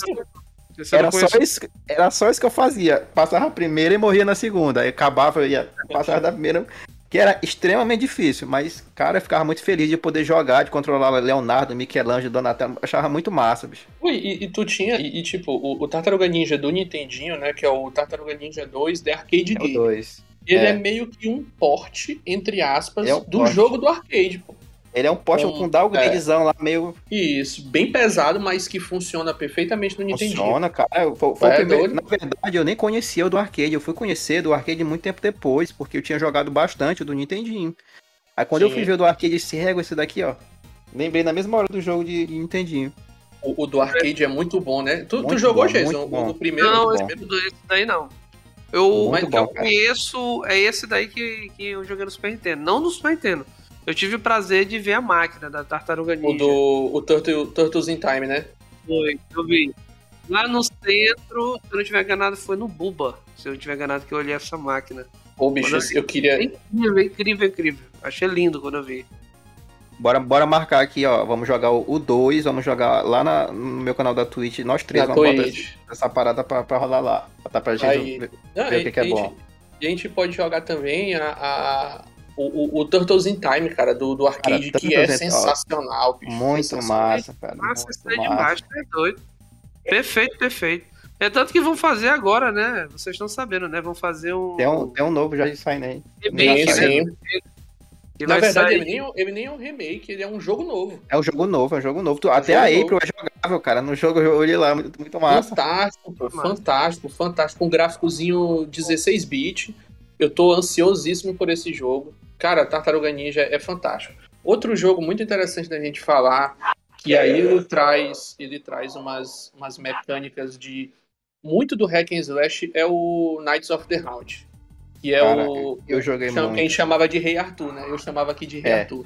eu Era só, isso, era só isso que eu fazia. Passava a primeira e morria na segunda. Aí acabava, ia, passava da primeira. que era extremamente difícil, mas, cara, eu ficava muito feliz de poder jogar, de controlar Leonardo, Michelangelo, Donatello, achava muito massa, bicho. Ui, e, e tu tinha, e, e, tipo, o, o Tartaruga Ninja do Nintendinho, né, que é o Tartaruga Ninja 2 The Arcade É o Game. 2. Ele é. É. meio que um porte, entre aspas, É um do porte. jogo do arcade, pô. Ele é um poste com um downgradezão lá, meio Isso, bem pesado, mas que funciona perfeitamente no Nintendinho. funciona, cara. Foi, foi o É primeiro- na verdade, eu nem conhecia o do arcade. Eu fui conhecer do arcade muito tempo depois, porque eu tinha jogado bastante o do Nintendinho. Aí quando eu Sim. fui ver o do arcade, eu disse, régua esse daqui, ó. Lembrei na mesma hora do jogo de, de Nintendinho. O, o do arcade é muito bom, né? Tu, tu jogou, bom, Jason? O, primeiro? Não, o esse, primeiro? esse daí não. Eu, Muito mas bom, eu cara. conheço, é esse daí que, que eu joguei no Super Nintendo. Não no Super Nintendo. Eu tive o prazer de ver a máquina da Tartaruga Ninja. O do o Turtle, Turtles in Time, né? Foi, eu vi. Lá no centro, se eu não tiver enganado, foi no Buba. Se eu não tiver enganado, que eu olhei essa máquina. Pô, bicho, Quando eu queria. Incrível, incrível, incrível. Achei lindo quando eu vi. Bora, bora marcar aqui, ó. Vamos jogar o 2, vamos jogar lá na- no meu canal da Twitch. Nós três Na vamos botar Twitch. essa, essa parada pra, pra rolar lá. Botar pra gente Aí. ver, Não, ver o que, que é bom. gente- E a gente pode jogar também a, a- o, o, o Turtles in Time, cara, do, do arcade, Cara, que é sensacional, bicho. Muito sensacional. massa, cara. Nossa, muito isso é massa. demais, é doido. Perfeito, perfeito. É tanto que vão fazer agora, né? Vocês estão sabendo, né? Vão fazer um. Tem um, tem um novo já saindo aí. remake, Sim, né? sim. Na verdade, sair- ele nem, é um- ele nem é um remake, ele é um jogo novo. É um jogo novo, é um jogo novo. Tu- Até jogo a novo. April é jogável, cara. No jogo eu olhei lá, muito, muito massa. Fantástico, pô, Massa. fantástico, fantástico. Um gráficozinho 16-bit. Eu tô ansiosíssimo por esse jogo. Cara, Tartaruga Ninja é fantástico. Outro jogo muito interessante da gente falar, que aí ele traz, ele traz umas, umas mecânicas de muito do hack and slash é o Knights of the Round. Que é Cara, o eu joguei chama- muito. que a gente chamava de Rei Arthur, né? Eu chamava aqui de Rei É. Arthur.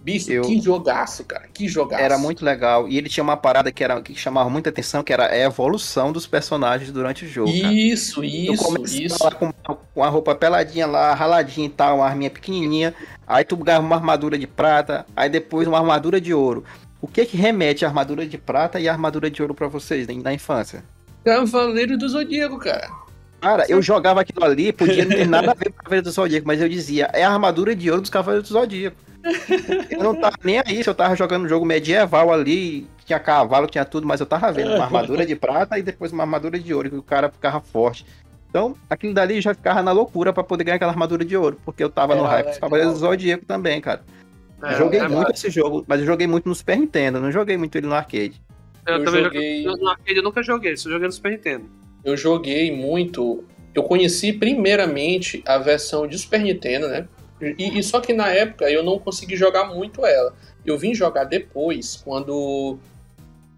Bicho, Eu- que jogaço, cara. Que jogaço. Era muito legal. E ele tinha uma parada que, era, que chamava muita atenção, que era a evolução dos personagens durante o jogo. cara. Isso, Eu isso, isso. com, com a roupa peladinha lá, raladinha e tal, uma arminha pequenininha. Aí tu ganhava uma armadura de prata, aí depois uma armadura de ouro. O que que remete a armadura de prata e a armadura de ouro pra vocês na infância? Cavaleiro do Zodíaco, cara. Cara, eu jogava aquilo ali, podia não ter nada a ver com o Cavaleiro do Zodíaco, mas eu dizia, é a armadura de ouro dos Cavaleiros do Zodíaco. Eu não tava nem aí se eu tava jogando um jogo medieval ali, tinha cavalo, tinha tudo, mas eu tava vendo uma armadura de prata e depois uma armadura de ouro, que o cara ficava forte. Então, aquilo dali já ficava na loucura pra poder ganhar aquela armadura de ouro, porque eu tava no Era hype dos. Cavaleiros do Zodíaco também, cara. É, joguei é, muito esse jogo, mas eu joguei muito no Super Nintendo, não joguei muito ele no arcade. Eu, Eu também joguei- joguei. No arcade eu nunca joguei, só joguei no Super Nintendo. Eu joguei muito. Eu conheci primeiramente a versão de Super Nintendo, né? E, e só que na época eu não consegui jogar muito ela. Eu vim jogar depois, quando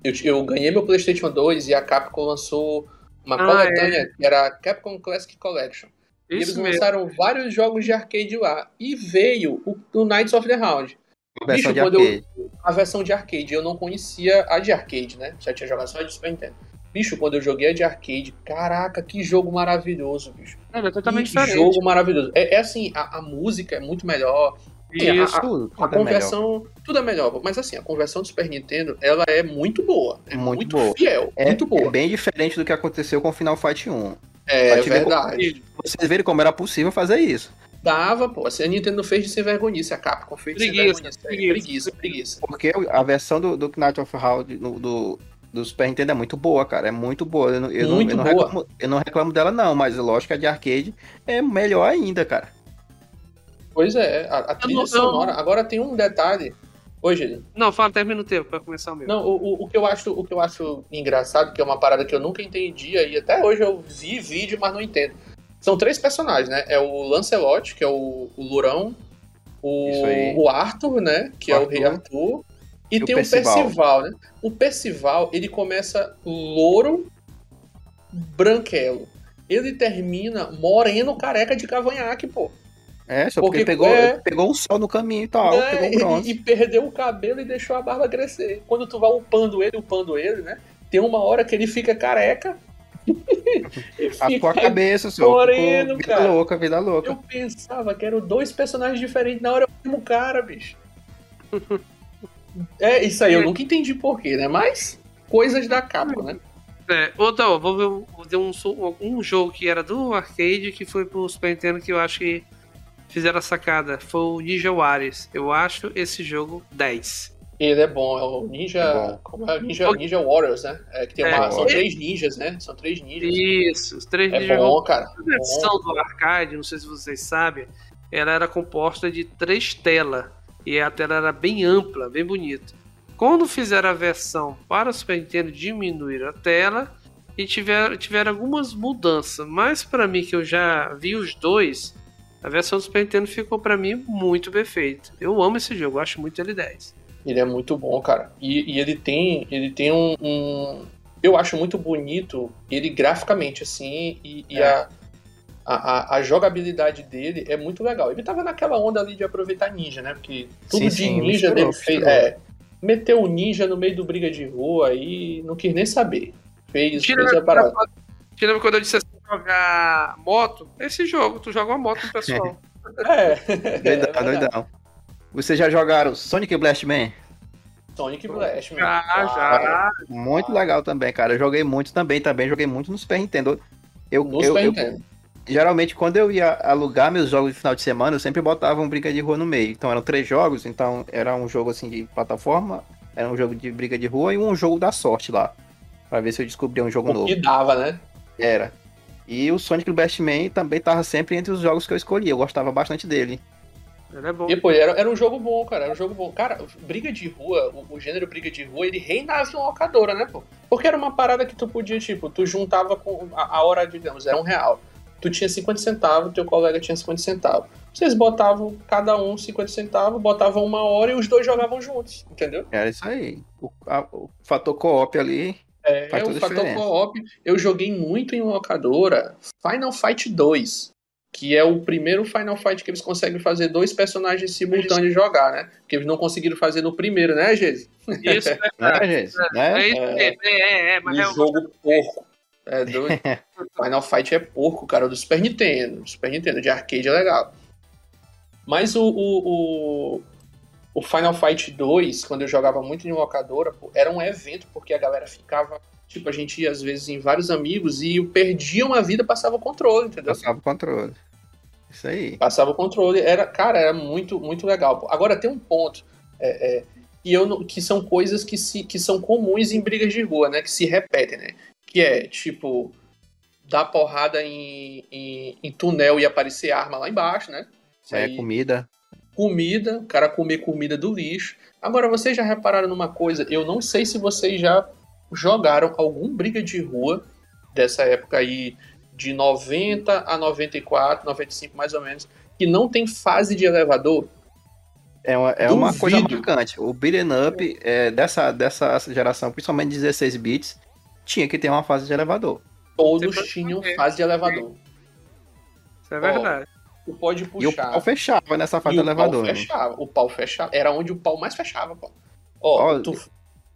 eu, eu ganhei meu PlayStation 2 e a Capcom lançou uma Ah, coletânea que era a Capcom Classic Collection. E eles Isso mesmo. lançaram vários jogos de arcade lá. E veio o, o Knights of the Round. A versão Bicho, de quando eu- arcade. a versão de arcade. Eu não conhecia a de arcade, né? Já tinha jogado só a de Super Nintendo. Bicho, quando eu joguei a de arcade, caraca, que jogo maravilhoso, bicho. É, é totalmente que diferente. jogo maravilhoso. É, é assim, a, a música é muito melhor, Isso. Tudo, a tudo é conversão, tudo é melhor. Mas assim, a conversão do Super Nintendo, ela é muito boa. É Muito muito, boa. fiel, É, muito é boa. bem diferente do que aconteceu com o Final Fight 1. É, Pra te ver como- verdade. Vocês verem como era possível fazer isso. Dava, pô. Assim, a Nintendo fez de sem vergonhice, a Capcom fez de sem Preguiça, vergonhice. É, preguiça. preguiça, preguiça. Porque a versão do, do Knight of Round no- do, do Super Nintendo é muito boa, cara. É muito boa. Eu, não- eu não- Muito eu não, boa. reclamo, eu não reclamo dela, não, mas lógico que a de arcade é melhor ainda, cara. Pois é, a, a trilha não- eu- sonora. Agora tem um detalhe. Oi, Geli. Não, fala, termina o teu pra começar o meu. Não, o, o, o que eu acho, o que eu acho engraçado, que é uma parada que eu nunca entendia, e até hoje eu vi vídeo, mas não entendo. São três personagens, né? É o Lancelot, que é o, o Lourão, o, o Arthur, né? Que O é o Rei Arthur. Arthur. E, E o tem Percival. o Percival, né? O Percival, ele começa louro, branquelo. Ele termina moreno, careca de cavanhaque, pô. É, só porque, Porque- pegou, é. pegou um sol no caminho e tal, É, pegou um e, bronze. e perdeu o cabelo e deixou a barba crescer. Quando tu vai upando ele, upando ele, né? Tem uma hora que ele fica careca. *laughs* A tua cabeça, senhor. moreno, vida cara. louca, vida louca. Eu pensava que eram dois personagens diferentes, na hora é o mesmo cara, bicho. É, isso aí eu nunca entendi porquê, né? Mas coisas da Capcom, né? É, outra, ó, vou ver, um- um, um jogo que era do arcade que foi pro Super Nintendo que eu acho que fizeram a sacada foi o Ninja Warriors. Eu acho esse jogo 10. Ele é bom, é o Ninja. É bom. como é? Ninja, Ninja Warriors, né? É, que tem É, uma, são ele- três ninjas, né? São três ninjas. Isso, os três É Ninja bom, cara. A versão do arcade, não sei se vocês sabem, ela era composta de três telas. E a tela era bem ampla, bem bonita. Quando fizeram a versão para o Super Nintendo, diminuíram a tela e tiveram, tiveram algumas mudanças. Mas para mim, que eu já vi os dois, a versão do Super Nintendo ficou para mim muito bem feita. Eu amo esse jogo, eu acho muito ele 10. Ele é muito bom, cara. E, e ele tem, ele tem um, um- Eu acho muito bonito ele graficamente, assim, e, e É. a, a, a- a jogabilidade dele é muito legal. Ele tava naquela onda ali de aproveitar ninja, né? Porque tudo Sim, de sim, ninja misturou, dele fez. É, meteu o ninja no meio do briga de rua e não quis nem saber. Fez, Tira fez a parada. Lembra quando eu disse assim, jogar moto? Esse jogo, tu joga uma moto no pessoal. *laughs* É, Doidão, é verdade. doidão. Vocês já jogaram Sonic Blast Man? Sonic Blast, meu. já, Ah, já. Muito legal também, cara. Eu joguei muito também, também joguei muito no Super Nintendo. Eu, No eu, Super eu- Nintendo. geralmente, quando eu ia alugar meus jogos de final de semana, eu sempre botava um briga de rua no meio. Então eram três jogos, então era um jogo assim de plataforma, era um jogo de briga de rua e um jogo da sorte lá. Pra ver se eu descobria um jogo O novo. que dava, né? Era. E o Sonic Blast Man também tava sempre entre os jogos que eu escolhi. Eu gostava bastante dele. Ele é bom. E, pô, era, era um jogo bom, cara. Era um jogo bom. Cara, briga de rua, o, o gênero briga de rua, ele reinava em locadora, né, pô? Porque era uma parada que tu podia, tipo, tu juntava com. A, a hora, digamos, era um real. Tu tinha 50 centavos, teu colega tinha 50 centavos. Vocês botavam cada um 50 centavos, botavam uma hora e os dois jogavam juntos, entendeu? Era isso aí. O, a- o fator co-op ali. É, Faz toda a fator co-op. Eu joguei muito em locadora Final Fight 2, que é o primeiro Final Fight que eles conseguem fazer dois personagens simultâneos jogar, né? Porque eles não conseguiram fazer no primeiro, né, Geise? *laughs* Isso, é Né, verdade. gente? É, Né? isso mesmo, é, é, é, mas E é o jogo porco. É doido. *laughs* Final Fight é porco, cara, do Super Nintendo. Super Nintendo, de arcade é legal. Mas o, o, o, o Final Fight 2, quando eu jogava muito em locadora, pô, era um evento, porque a galera ficava. Tipo, a gente ia às vezes em vários amigos e perdiam a vida, passava o controle, entendeu? Passava o controle. Isso aí. Passava o controle. Era, cara, era muito, muito legal. pô. Agora tem um ponto. É, é, que, eu, que são coisas que, se, que são comuns em brigas de rua, né? Que se repetem, né? Que é, tipo, dar porrada em, em, em túnel e aparecer arma lá embaixo, né? Isso É, aí, comida. Comida, o cara comer comida do lixo. Agora, vocês já repararam numa coisa? Eu não sei se vocês já jogaram algum briga de rua dessa época aí, de 90 a 94, 95 mais ou menos, que não tem fase de elevador. É uma, é uma coisa marcante. O beat'em up é, dessa, dessa geração, principalmente 16 bits, tinha que ter uma fase de elevador. Todos tinham fase de elevador. Isso é verdade. Tu pode E o puxar. pau fechava nessa fase e de o elevador. pau né? fechava. O pau fechava. Era onde o pau mais fechava, pô. Ó, Ó, tu...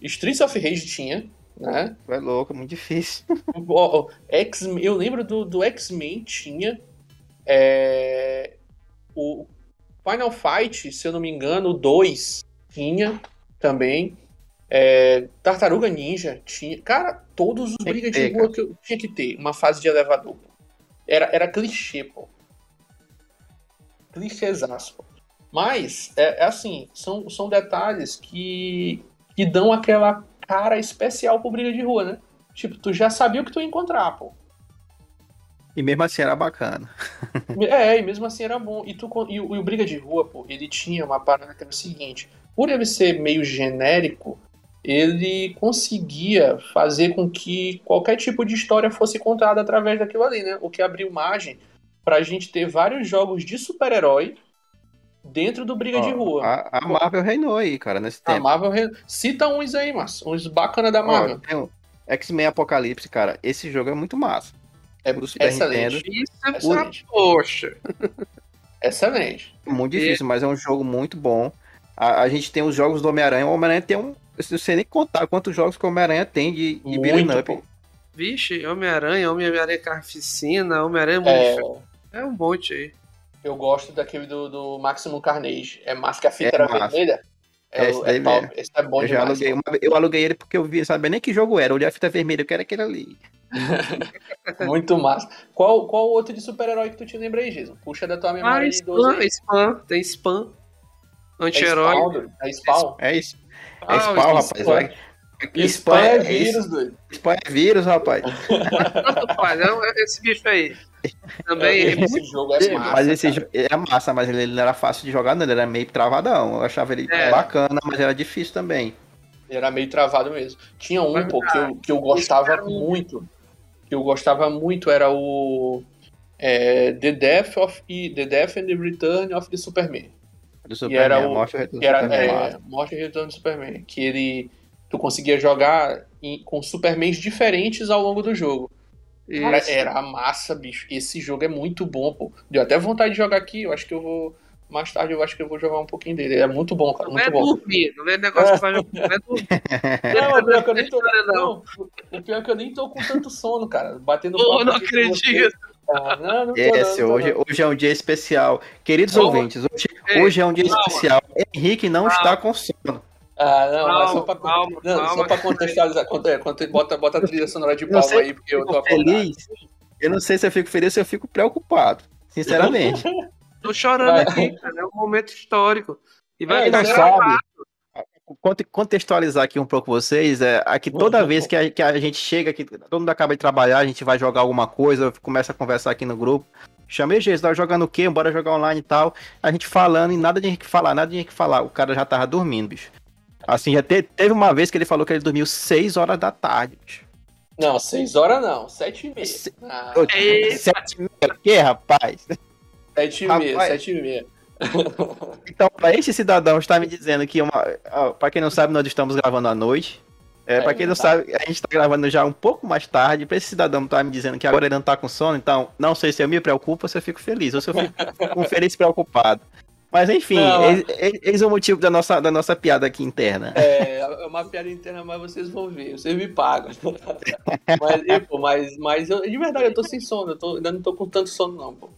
Streets of Rage tinha, né? É louco, é muito difícil. *laughs* Ó, X, eu lembro do, do X-Men tinha. é, o Final Fight, se eu não me engano, o 2 tinha também. É, Tartaruga Ninja tinha. Cara, todos os brigas de rua que eu tinha que ter. Uma fase de elevador. Era, era clichê, pô. Clichêzaço, pô. Mas, é, é assim, são, são detalhes que, que dão aquela cara especial pro briga de rua, né? Tipo, tu já sabia o que tu ia encontrar, pô. E mesmo assim era bacana. *laughs* É, e mesmo assim era bom. E, tu, e, o, e o Briga de Rua, pô, ele tinha uma parada que era o seguinte: por ele ser meio genérico, ele conseguia fazer com que qualquer tipo de história fosse contada através daquilo ali, né? O que abriu margem pra gente ter vários jogos de super-herói dentro do Briga de Ó, Rua. A, a Marvel reinou aí, cara, nesse A tempo. Marvel. re- Cita uns aí, mas uns bacana da Ó, Marvel. tem o X-Men Apocalipse, cara. Esse jogo é muito massa. é do Super excelente. Nintendo. Isso é Excelente. poxa. *laughs* Excelente. Muito difícil, mas é um jogo muito bom. A, a gente tem os jogos do Homem-Aranha. O Homem-Aranha tem um. Eu não sei nem contar quantos jogos que o Homem-Aranha tem de, de Muito, up. Vixe, Homem-Aranha, Homem-Aranha Carnificina, Homem-Aranha É. É um monte aí. Eu gosto daquele do, do Maximum Carnage. É massa que a fita É era massa. vermelha. É, É, esse daí top. mesmo. Esse é bom eu já demais. aluguei. uma- eu aluguei ele porque eu vi, sabia nem que jogo era. Olhei a fita vermelha, eu quero aquele ali. *laughs* Muito massa. Qual, qual outro de super-herói que tu te lembra aí, Jason? Puxa da tua memória Ah, de 12 spam, aí. spam, tem spam. É Anti-herói. Spawn, doido? É Spawn? É isso. É Ah, spawn, o rapaz. Spawn. Vai. Spawn é isso- vírus, doido. Spawn é vírus, rapaz. Tanto faz, é esse bicho aí. Também, Esse jogo é massa. mas esse jogo é massa, mas ele, ele não era fácil de jogar, não. Ele era meio travadão. Eu achava ele É. bacana, mas era difícil também. Ele era meio travado mesmo. Tinha um, Mas, pô, que eu, que eu gostava muito. Que eu gostava muito era o. é, the, Death of, The Death and the Return of the Superman. Do Superman, era o- morte e retorno Que era do Superman. é. Morte e Retorno do Superman. Que ele. Tu conseguia jogar em- com Supermans diferentes ao longo do jogo. Isso. era massa, bicho. Esse jogo é muito bom, pô. Deu até vontade de jogar aqui. Eu acho que eu vou. Mais tarde eu acho que eu vou jogar um pouquinho dele. É muito bom, cara. Não é Muito bom. dormir, não é negócio que vai jogar, *laughs* não é dormir. Não, o pior que eu nem tô. Não, o pior é que eu nem tô com tanto sono, cara. Batendo Pô, não acredito. Ah, Não, não Esse, não, hoje, não. hoje é um dia especial. Queridos Ô, ouvintes, hoje, ei, hoje é um dia calma. especial. Henrique não Calma. está com sono. Ah, não, mas só Calma, pra, calma, não, só calma. pra contextualizar. conte- conte- Bota, bota a trilha sonora de palma aí, porque eu tô acordado. feliz. Eu não sei se eu fico feliz ou se eu fico preocupado. Sinceramente. *laughs* Tô chorando Vai. aqui, cara. É um momento histórico. E vai É, sabe, conte- contextualizar aqui um pouco vocês, é aqui toda vez que a, que a gente chega, que todo mundo acaba de trabalhar, a gente vai jogar alguma coisa, começa a conversar aqui no grupo. Chamei Jesus, tava jogando o quê? Bora jogar online e tal. A gente falando e nada de Henrique falar, nada de Henrique falar. O cara já tava dormindo, bicho. Assim, já te- teve uma vez que ele falou que ele dormiu 6 horas da tarde, bicho. Não, seis horas não, sete e meia. Se- Ah, Ô, Eita. Sete e meia, o quê, rapaz? sete e meia, rapaz. sete e meia. *laughs* *laughs* Então, para este cidadão estar me dizendo que, uma, ó, pra quem não sabe, nós estamos gravando à noite. É, É para quem não sabe, a gente tá gravando já um pouco mais tarde. Pra esse cidadão estar me dizendo que agora ele não tá com sono, então não sei se eu me preocupo ou se eu fico feliz, ou se eu fico *laughs* com feliz preocupado. Mas enfim, Não. eis, eis- eis o motivo da nossa, da nossa piada aqui interna. É, é uma piada interna, mas vocês vão ver, vocês me pagam. *laughs* mas, pô, mas, mas eu- de verdade, eu tô sem sono, eu tô- ainda não tô com tanto sono, não, pô.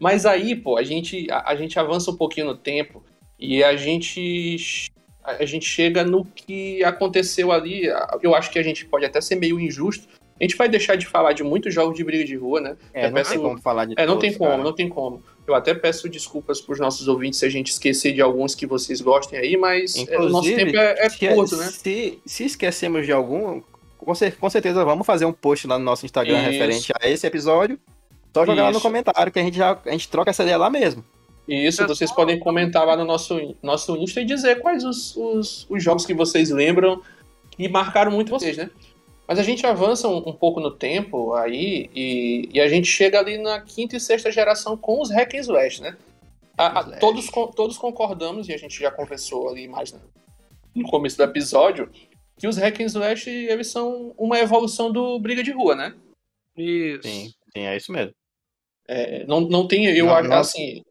Mas aí, pô, a gente, a, a gente avança um pouquinho no tempo e a gente. A, a gente chega no que aconteceu ali. Eu acho que a gente pode até ser meio injusto. A gente vai deixar de falar de muitos jogos de briga de rua, né? É, não peço- tem como falar de É, não todos, tem como, cara. não tem como. Eu até peço desculpas pros nossos ouvintes se a gente esquecer de alguns que vocês gostem aí, mas é, o nosso tempo é, é se, curto, né? Se, se esquecemos de algum, com, cer- com certeza vamos fazer um post lá no nosso Instagram Isso. referente a esse episódio. Só jogar lá no Isso. comentário, que a gente já a gente troca essa ideia lá mesmo. Isso, vocês podem comentar lá no nosso, nosso Insta e dizer quais os, os, os jogos que vocês lembram que marcaram muito vocês, né? Mas a gente avança um, um pouco no tempo aí e, e a gente chega ali na quinta e sexta geração com os Hack and Slash, né? A- a- todos, todos concordamos, e a gente já conversou ali mais no, no começo do episódio, que os Hack and Slash eles são uma evolução do Briga de Rua, né? Isso. sim, é isso mesmo. É, não, não tem, eu Não, acho não- assim,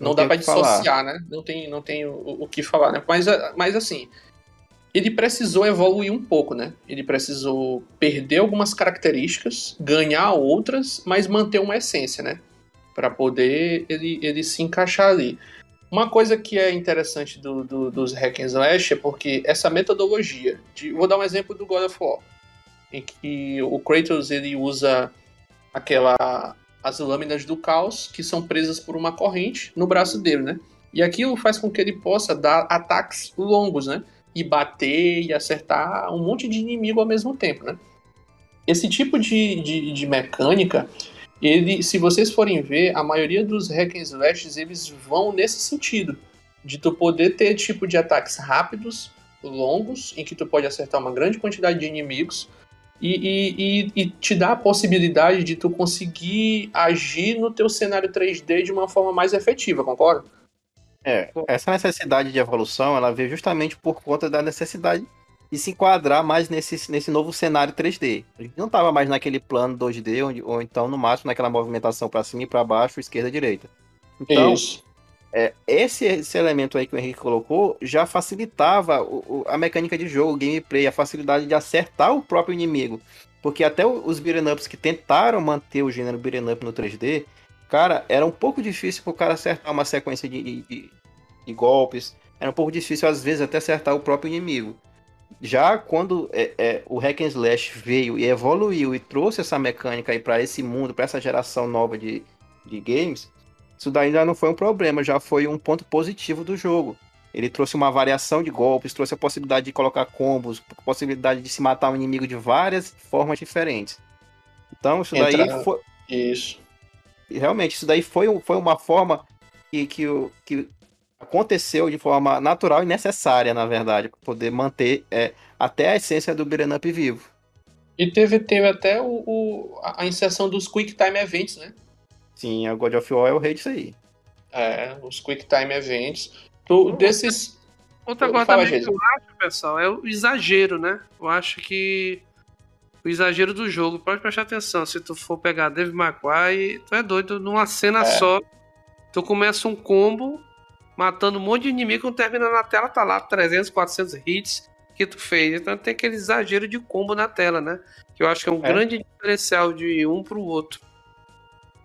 não, não dá o que falar. dissociar, né? Não tem, não tem o, o que falar, né? Mas, mas assim, ele precisou evoluir um pouco, né? Ele precisou perder algumas características, ganhar outras, mas manter uma essência, né? Pra poder ele, ele se encaixar ali. Uma coisa que é interessante do, do- dos hack and slash é porque essa metodologia, de, vou dar um exemplo do God of War, em que o Kratos ele usa aquela as lâminas do caos que são presas por uma corrente no braço dele, né? E aquilo faz com que ele possa dar ataques longos, né? E bater e acertar um monte de inimigo ao mesmo tempo, né? Esse tipo de, de, de mecânica, ele, se vocês forem ver, a maioria dos hack and slashes eles vão nesse sentido, de tu poder ter tipo de ataques rápidos, longos, em que tu pode acertar uma grande quantidade de inimigos, e, e, e, te dá a possibilidade de tu conseguir agir no teu cenário 3D de uma forma mais efetiva, concorda? É, essa necessidade de evolução, ela veio justamente por conta da necessidade de se enquadrar mais nesse, nesse novo cenário 3D. A gente não estava mais naquele plano 2D, onde, ou então, no máximo, naquela movimentação para cima e para baixo, esquerda e direita. Então, é, esse, esse elemento aí que o Henrique colocou já facilitava o- o- a mecânica de jogo, o gameplay, a facilidade de acertar o próprio inimigo. Porque até os beat'em ups que tentaram manter o gênero beat'em up no 3D, cara, era um pouco difícil pro cara acertar uma sequência de, de- de- golpes. Era um pouco difícil, às vezes, até acertar o próprio inimigo. Já quando é, é, o Hack and Slash veio e evoluiu e trouxe essa mecânica aí para esse mundo, para essa geração nova de, de games, isso daí já não foi um problema, já foi um ponto positivo do jogo. Ele trouxe uma variação de golpes, trouxe a possibilidade de colocar combos, possibilidade de se matar um inimigo de várias formas diferentes. Então, isso daí Entra- foi. Isso. Realmente, isso daí foi, foi uma forma que, que, que aconteceu de forma natural e necessária, na verdade, para poder manter é, até a essência do beat'em up vivo. E teve, teve até o, o- a inserção dos Quick Time Events, né? Sim, a God of War é o rei disso aí. É, os Quick Time Events. Tu, desses. Outra coisa também que eu acho, pessoal, é o exagero, né? Eu acho que o exagero do jogo, pode prestar atenção, se tu for pegar Dave McQuarrie, tu é doido, numa cena É. só, tu começa um combo, matando um monte de inimigo, quando termina na tela, tá lá 300, 400 hits que tu fez. Então tem aquele exagero de combo na tela, né? Que eu acho que é um É. grande diferencial de um pro outro.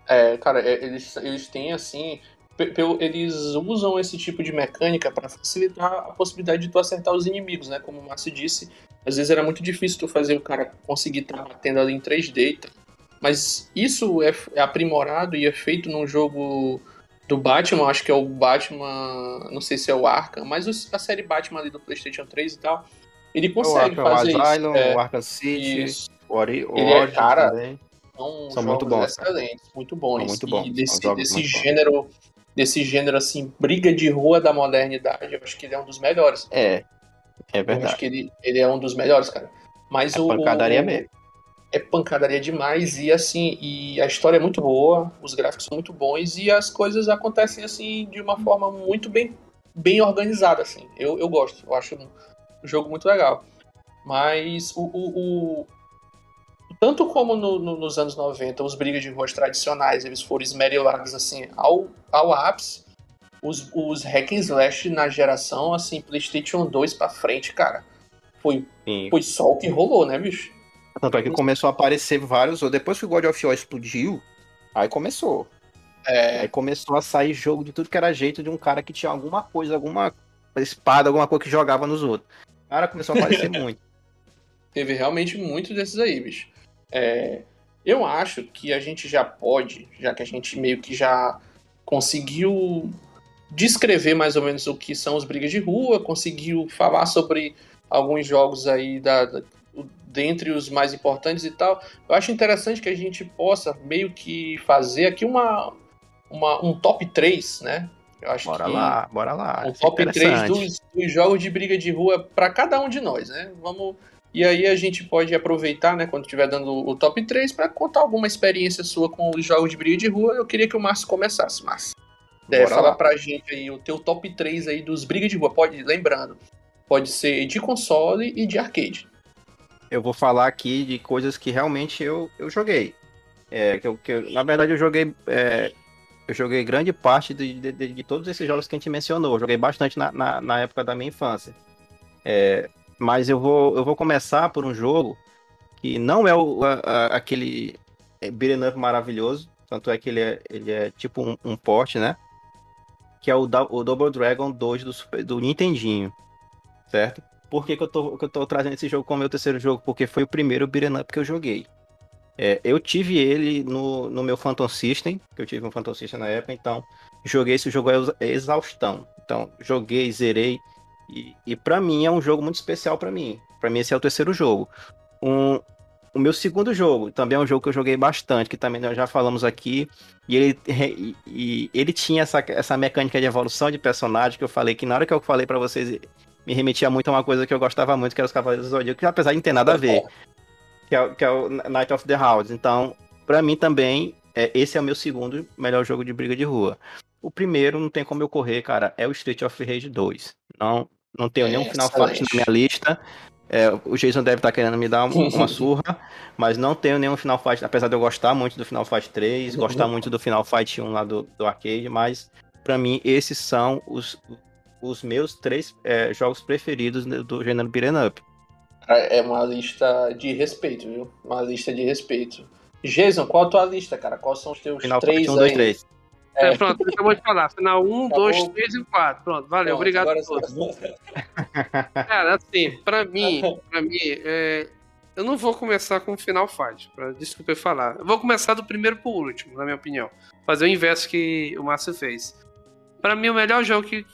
É, cara, é, eles, eles têm assim. Eles usam esse tipo de mecânica para facilitar a possibilidade de tu acertar os inimigos, né? Como o Márcio disse, às vezes era muito difícil tu fazer o cara conseguir estar batendo ali em 3D. e tal. Mas isso é, é aprimorado e é feito num jogo do Batman, acho que é o Batman, não sei se é o Arkham, mas a série Batman ali do PlayStation 3 e tal, ele O consegue Arkham fazer Asylum, isso. É, o Arkham City, isso. o Ori- o Ele é, cara, também. São, São muito bons, cara. excelentes, muito bons. São muito bons, E desse, desse muito bons. gênero, desse gênero assim, briga de rua da modernidade, eu acho que ele é um dos melhores. É, é Eu acho verdade. que ele, ele é um dos melhores, cara. Mas É o pancadaria o- mesmo. É pancadaria demais e assim, e a história é muito boa, os gráficos são muito bons e as coisas acontecem assim de uma forma muito bem, bem organizada assim. Eu, eu gosto, eu acho um jogo muito legal. Mas o, o- o- tanto como no- no- nos anos 90, os brigas de ruas tradicionais, eles foram esmerilados assim ao, ao ápice, os, os hack and slash na geração assim, PlayStation 2 pra frente, cara, foi, Sim. foi só o que rolou, né, bicho? Tanto é que começou a aparecer vários. Depois que o God of War explodiu, aí começou. É, Aí começou a sair jogo de tudo que era jeito de um cara que tinha alguma coisa, alguma espada, alguma coisa que jogava nos outros. Cara, começou a aparecer *laughs* muito. Teve realmente muito desses aí, bicho. É, eu acho que a gente já pode, já que a gente meio que já conseguiu descrever mais ou menos o que são os brigas de rua, conseguiu falar sobre alguns jogos aí da, da- o- dentre os mais importantes e tal. Eu acho interessante que a gente possa meio que fazer aqui uma, uma um top 3, né? Eu acho Bora que lá, bora lá. um Isso é top 3 interessante. dos, dos jogos de briga de rua para cada um de nós, né? Vamos e aí a gente pode aproveitar, né, quando estiver dando o top 3 para contar alguma experiência sua com os jogos de briga de rua. Eu queria que o Márcio começasse, Márcio. É, fala lá. pra gente aí o teu top 3 aí dos briga de rua. Pode, lembrando, pode ser de console e de arcade. Eu vou falar aqui de coisas que realmente eu, eu joguei. É, que eu, que eu- na verdade, eu joguei. é, eu joguei grande parte de, de- de- de todos esses jogos que a gente mencionou. Eu joguei bastante na, na, na época da minha infância. É, mas eu vou, eu vou começar por um jogo que não é o, a- a- aquele é, beat'em maravilhoso. Tanto é que ele é, ele é tipo um, um porte, né? Que é o, o Double Dragon 2 do, Super- do Nintendinho. Certo? Por que, que, eu tô, que eu tô trazendo esse jogo como meu terceiro jogo? Porque foi o primeiro beat'em up que eu joguei. É, eu tive ele no, no meu Phantom System, que eu tive um Phantom System na época, então joguei esse jogo exa- exaustão. Então, joguei, zerei, e, e para mim é um jogo muito especial para mim. Para mim esse é o terceiro jogo. Um, o meu segundo jogo, também é um jogo que eu joguei bastante, que também nós já falamos aqui, e ele, e, e ele tinha essa, essa mecânica de evolução de personagem que eu falei, que na hora que eu falei para vocês, me remetia muito a uma coisa que eu gostava muito, que era os Cavaleiros do Zodíaco, que apesar de não ter nada a ver, que é, o- que é o Night of the House. Então, pra mim também, é, esse é o meu segundo melhor jogo de briga de rua. O primeiro, não tem como eu correr, cara, é o Street of Rage 2. Não, não tenho nenhum É, Final Fight na minha lista. É, o Jason deve estar querendo me dar um- uma surra, mas não tenho nenhum Final Fight, apesar de eu gostar muito do Final Fight 3, gostar muito do Final Fight 1 lá do, do arcade, mas pra mim esses são os, os meus três é, jogos preferidos do gênero beat'em up. É uma lista de respeito, viu? Uma lista de respeito. Jason, qual a tua lista, cara? Quais são os teus Final três Fight 1, 2, aí? 3. É, pronto, acabou de falar. Final 1, Acabou. 2, 3 e 4. Pronto, valeu, Pronto, obrigado a todos. *laughs* Cara, assim, pra mim, pra mim, é, eu não vou começar com o Final Fight, pra, desculpa eu falar. Eu vou começar do primeiro pro último, na minha opinião. Fazer o inverso que o Márcio fez. Pra mim, o melhor jogo que.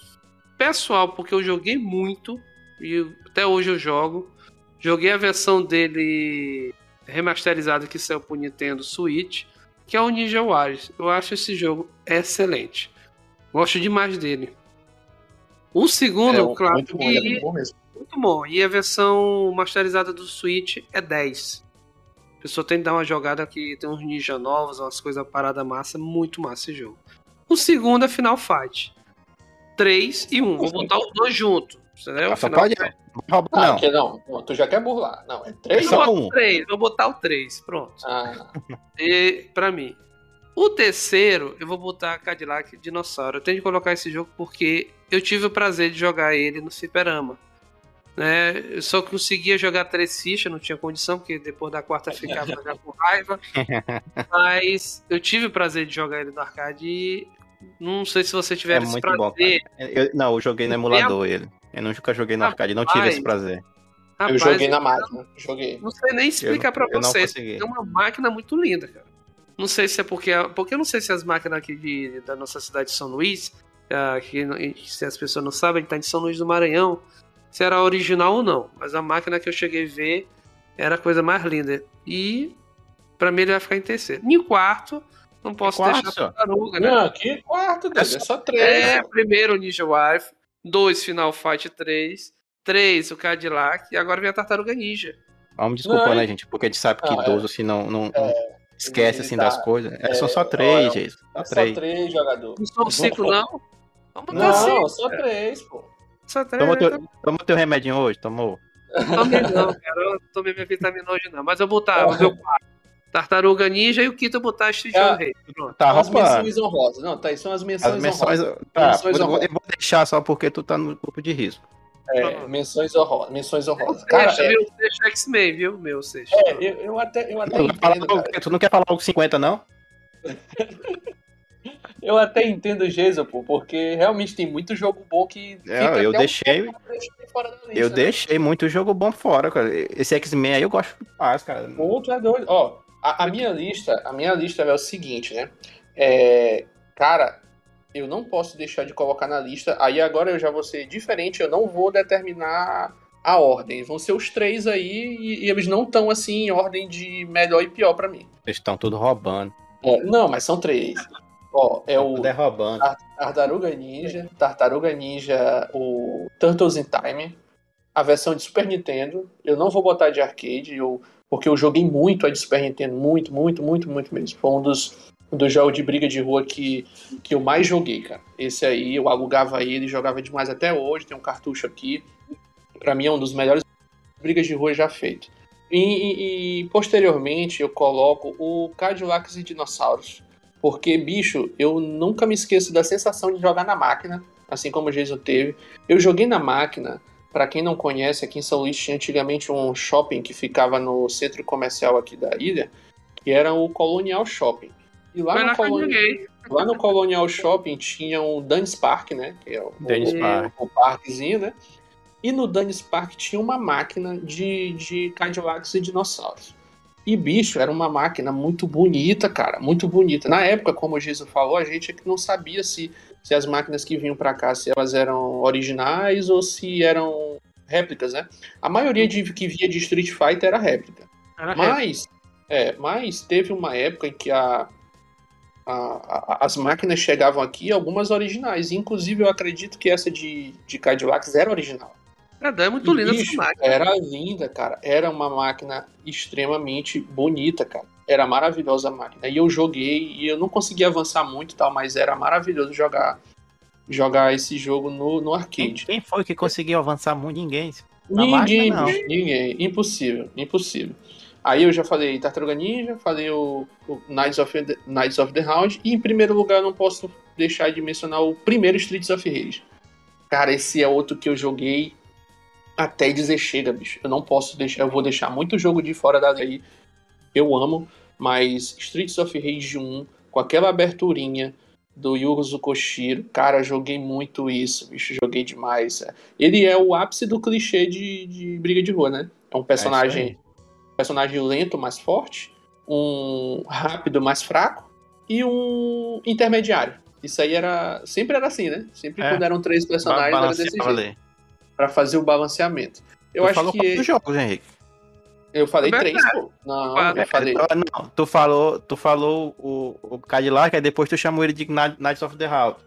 Pessoal, porque eu joguei muito, e até hoje eu jogo. Joguei a versão dele remasterizada que saiu pro Nintendo Switch, que é o Ninja Warriors. Eu acho esse jogo excelente. Gosto demais dele. O segundo, É, um- claro, muito bom, que- ele é muito bom mesmo. muito bom. E a versão masterizada do Switch é 10. A pessoa tem que dar uma jogada que tem uns ninja novos, umas coisas parada massa, muito massa esse jogo. O segundo é Final Fight. 3 e 1. Vou botar os dois juntos. Entendeu? Ah, pode. Fight. Não Ah, não. não, não, tu já quer burlar. Não, é três? É só Vou um. botar o 3, vou botar o 3, pronto. Ah, E, pra mim. O terceiro, eu vou botar Cadillac Dinossauro. Eu tenho que colocar esse jogo porque eu tive o prazer de jogar ele no Fliperama. Né? Eu só conseguia jogar três fichas, não tinha condição, porque depois da quarta ficava já com raiva. *laughs* Mas eu tive o prazer de jogar ele no arcade e não sei se você tiver É esse muito prazer. bom. Eu- não, eu joguei no emulador ele. Eu nunca joguei no arcade, não tive esse prazer. eu Rapaz, joguei na máquina. Joguei. Não sei nem explicar Eu- pra eu não vocês. consegui. É uma máquina muito linda, cara. Não sei se é porque. Porque eu não sei se as máquinas aqui de, da nossa cidade de São Luís, ah, que não- se as pessoas não sabem, tá em São Luís do Maranhão, se era original ou não. Mas a máquina que eu cheguei a ver era a coisa mais linda. E pra mim ele vai ficar em terceiro. Em quarto, não posso quarto, deixar a tartaruga, né? Não, que quarto, Deus, é só três. É, primeiro o Ninja Wife, dois Final Fight 3, três o Cadillac, e agora vem a Tartaruga Ninja. Vamos desculpar, Não, né, gente? Porque a gente sabe que Não, é. idoso, assim, não, não, não esquece, assim, tá. das coisas. É, são só É, três, olha, gente. Só É só três. três jogadores. Não são cinco, não? Vamos botar Não, cinco. só três, pô. Só três. Tomou né? teu, tomou teu remédio hoje? Tomou? Tomei não, cara. Eu não tomei minha vitamina hoje, não. Mas eu botar *laughs* o meu quarto. Tartaruga Ninja e o Street Ah. of Rage. Pronto. Tá As menções honrosas. Não, tá aí, são as As menções, menções. honrosas. Tá, Menções eu vou, honrosas. eu vou deixar só porque tu tá no grupo de risco. É, menções honrosas. Menções honrosas. Cara, é, viu? O sexto X-Men, viu? Meu sexto. é, eu, eu até, eu até falar entendo, cara. tu não quer falar logo 50, não? *laughs* Eu até entendo o Jason, pô, porque realmente tem muito jogo bom que É, eu um deixei- da lista, Eu né? deixei muito jogo bom fora, cara. Esse X-Men aí eu gosto demais, cara. Outro é doido. Ó, a, a minha lista, a minha lista é o seguinte, né? É, cara, eu não posso deixar de colocar na lista. Aí agora eu já vou ser diferente, eu não vou determinar a ordem. Vão ser os três aí e, e eles não estão assim em ordem de melhor e pior pra mim. Eles estão tudo roubando. É, não, mas são três. Ó, é o. Tartaruga Ninja, Tartaruga Ninja, o Turtles in Time, a versão de Super Nintendo. Eu não vou botar de arcade, eu, porque eu joguei muito a de Super Nintendo, muito, muito, muito, muito mesmo. Foi um dos, um dos jogos de briga de rua que, que eu mais joguei, cara. Esse aí, eu alugava ele, jogava demais até hoje, tem um cartucho aqui. Pra mim é um dos melhores brigas de rua já feito. E, e- e, posteriormente eu coloco o Cadillacs e Dinossauros. Porque, bicho, eu nunca me esqueço da sensação de jogar na máquina, assim como o Jason teve. Eu joguei na máquina, pra quem não conhece, aqui em São Luís tinha antigamente um shopping que ficava no centro comercial aqui da ilha, que era o Colonial Shopping. E lá no, lá no Colonial Shopping tinha um Dunnes Park, né? Que é o, Dennis o, Park. o parquezinho, né? E no Dunnes Park tinha uma máquina de, de Cadillacs e dinossauros. E, bicho, era uma máquina muito bonita, cara, muito bonita. Na época, como o Jesus falou, a gente é que não sabia se, se as máquinas que vinham pra cá, se elas eram originais ou se eram réplicas, né? A maioria de, que via de Street Fighter era réplica. Era. Mas, é, mas teve uma época em que a, a- a- as máquinas chegavam aqui, algumas originais. Inclusive, eu acredito que essa de, de Cadillacs era original. Cara, é muito linda essa máquina. Era linda, cara. Era uma máquina extremamente bonita, cara. Era maravilhosa a máquina. E eu joguei e eu não consegui avançar muito e tal, mas era maravilhoso jogar jogar esse jogo no, no arcade. Quem foi que conseguiu avançar muito? Ninguém. Na Ninguém, máquina, ninguém. Impossível, impossível. Aí eu já falei Tartaruga Ninja, falei o, o Knights, of the, Knights of the Round, e em primeiro lugar eu não posso deixar de mencionar o primeiro Streets of Rage. Cara, esse é outro que eu joguei até dizer chega, bicho. Eu não posso deixar, eu vou deixar muito jogo de fora da lei. Eu amo, mas Streets of Rage 1, com aquela aberturinha do Yuzo Koshiro. Cara, joguei muito isso, bicho, joguei demais. Ele é o ápice do clichê de, de briga de rua, né? É um personagem, personagem lento, mais forte, um rápido, mais fraco e um intermediário. Isso aí era. Sempre era assim, né? Sempre É. quando eram três personagens, era desse jeito. Pra fazer o balanceamento. Eu tu acho falou que. jogos, Henrique? Eu falei É três, pô. Não, Quatro. eu falei. Ah, Não, tu falou, tu falou o, o Cadillac, aí depois tu chamou ele de Knight- Knights of the Round.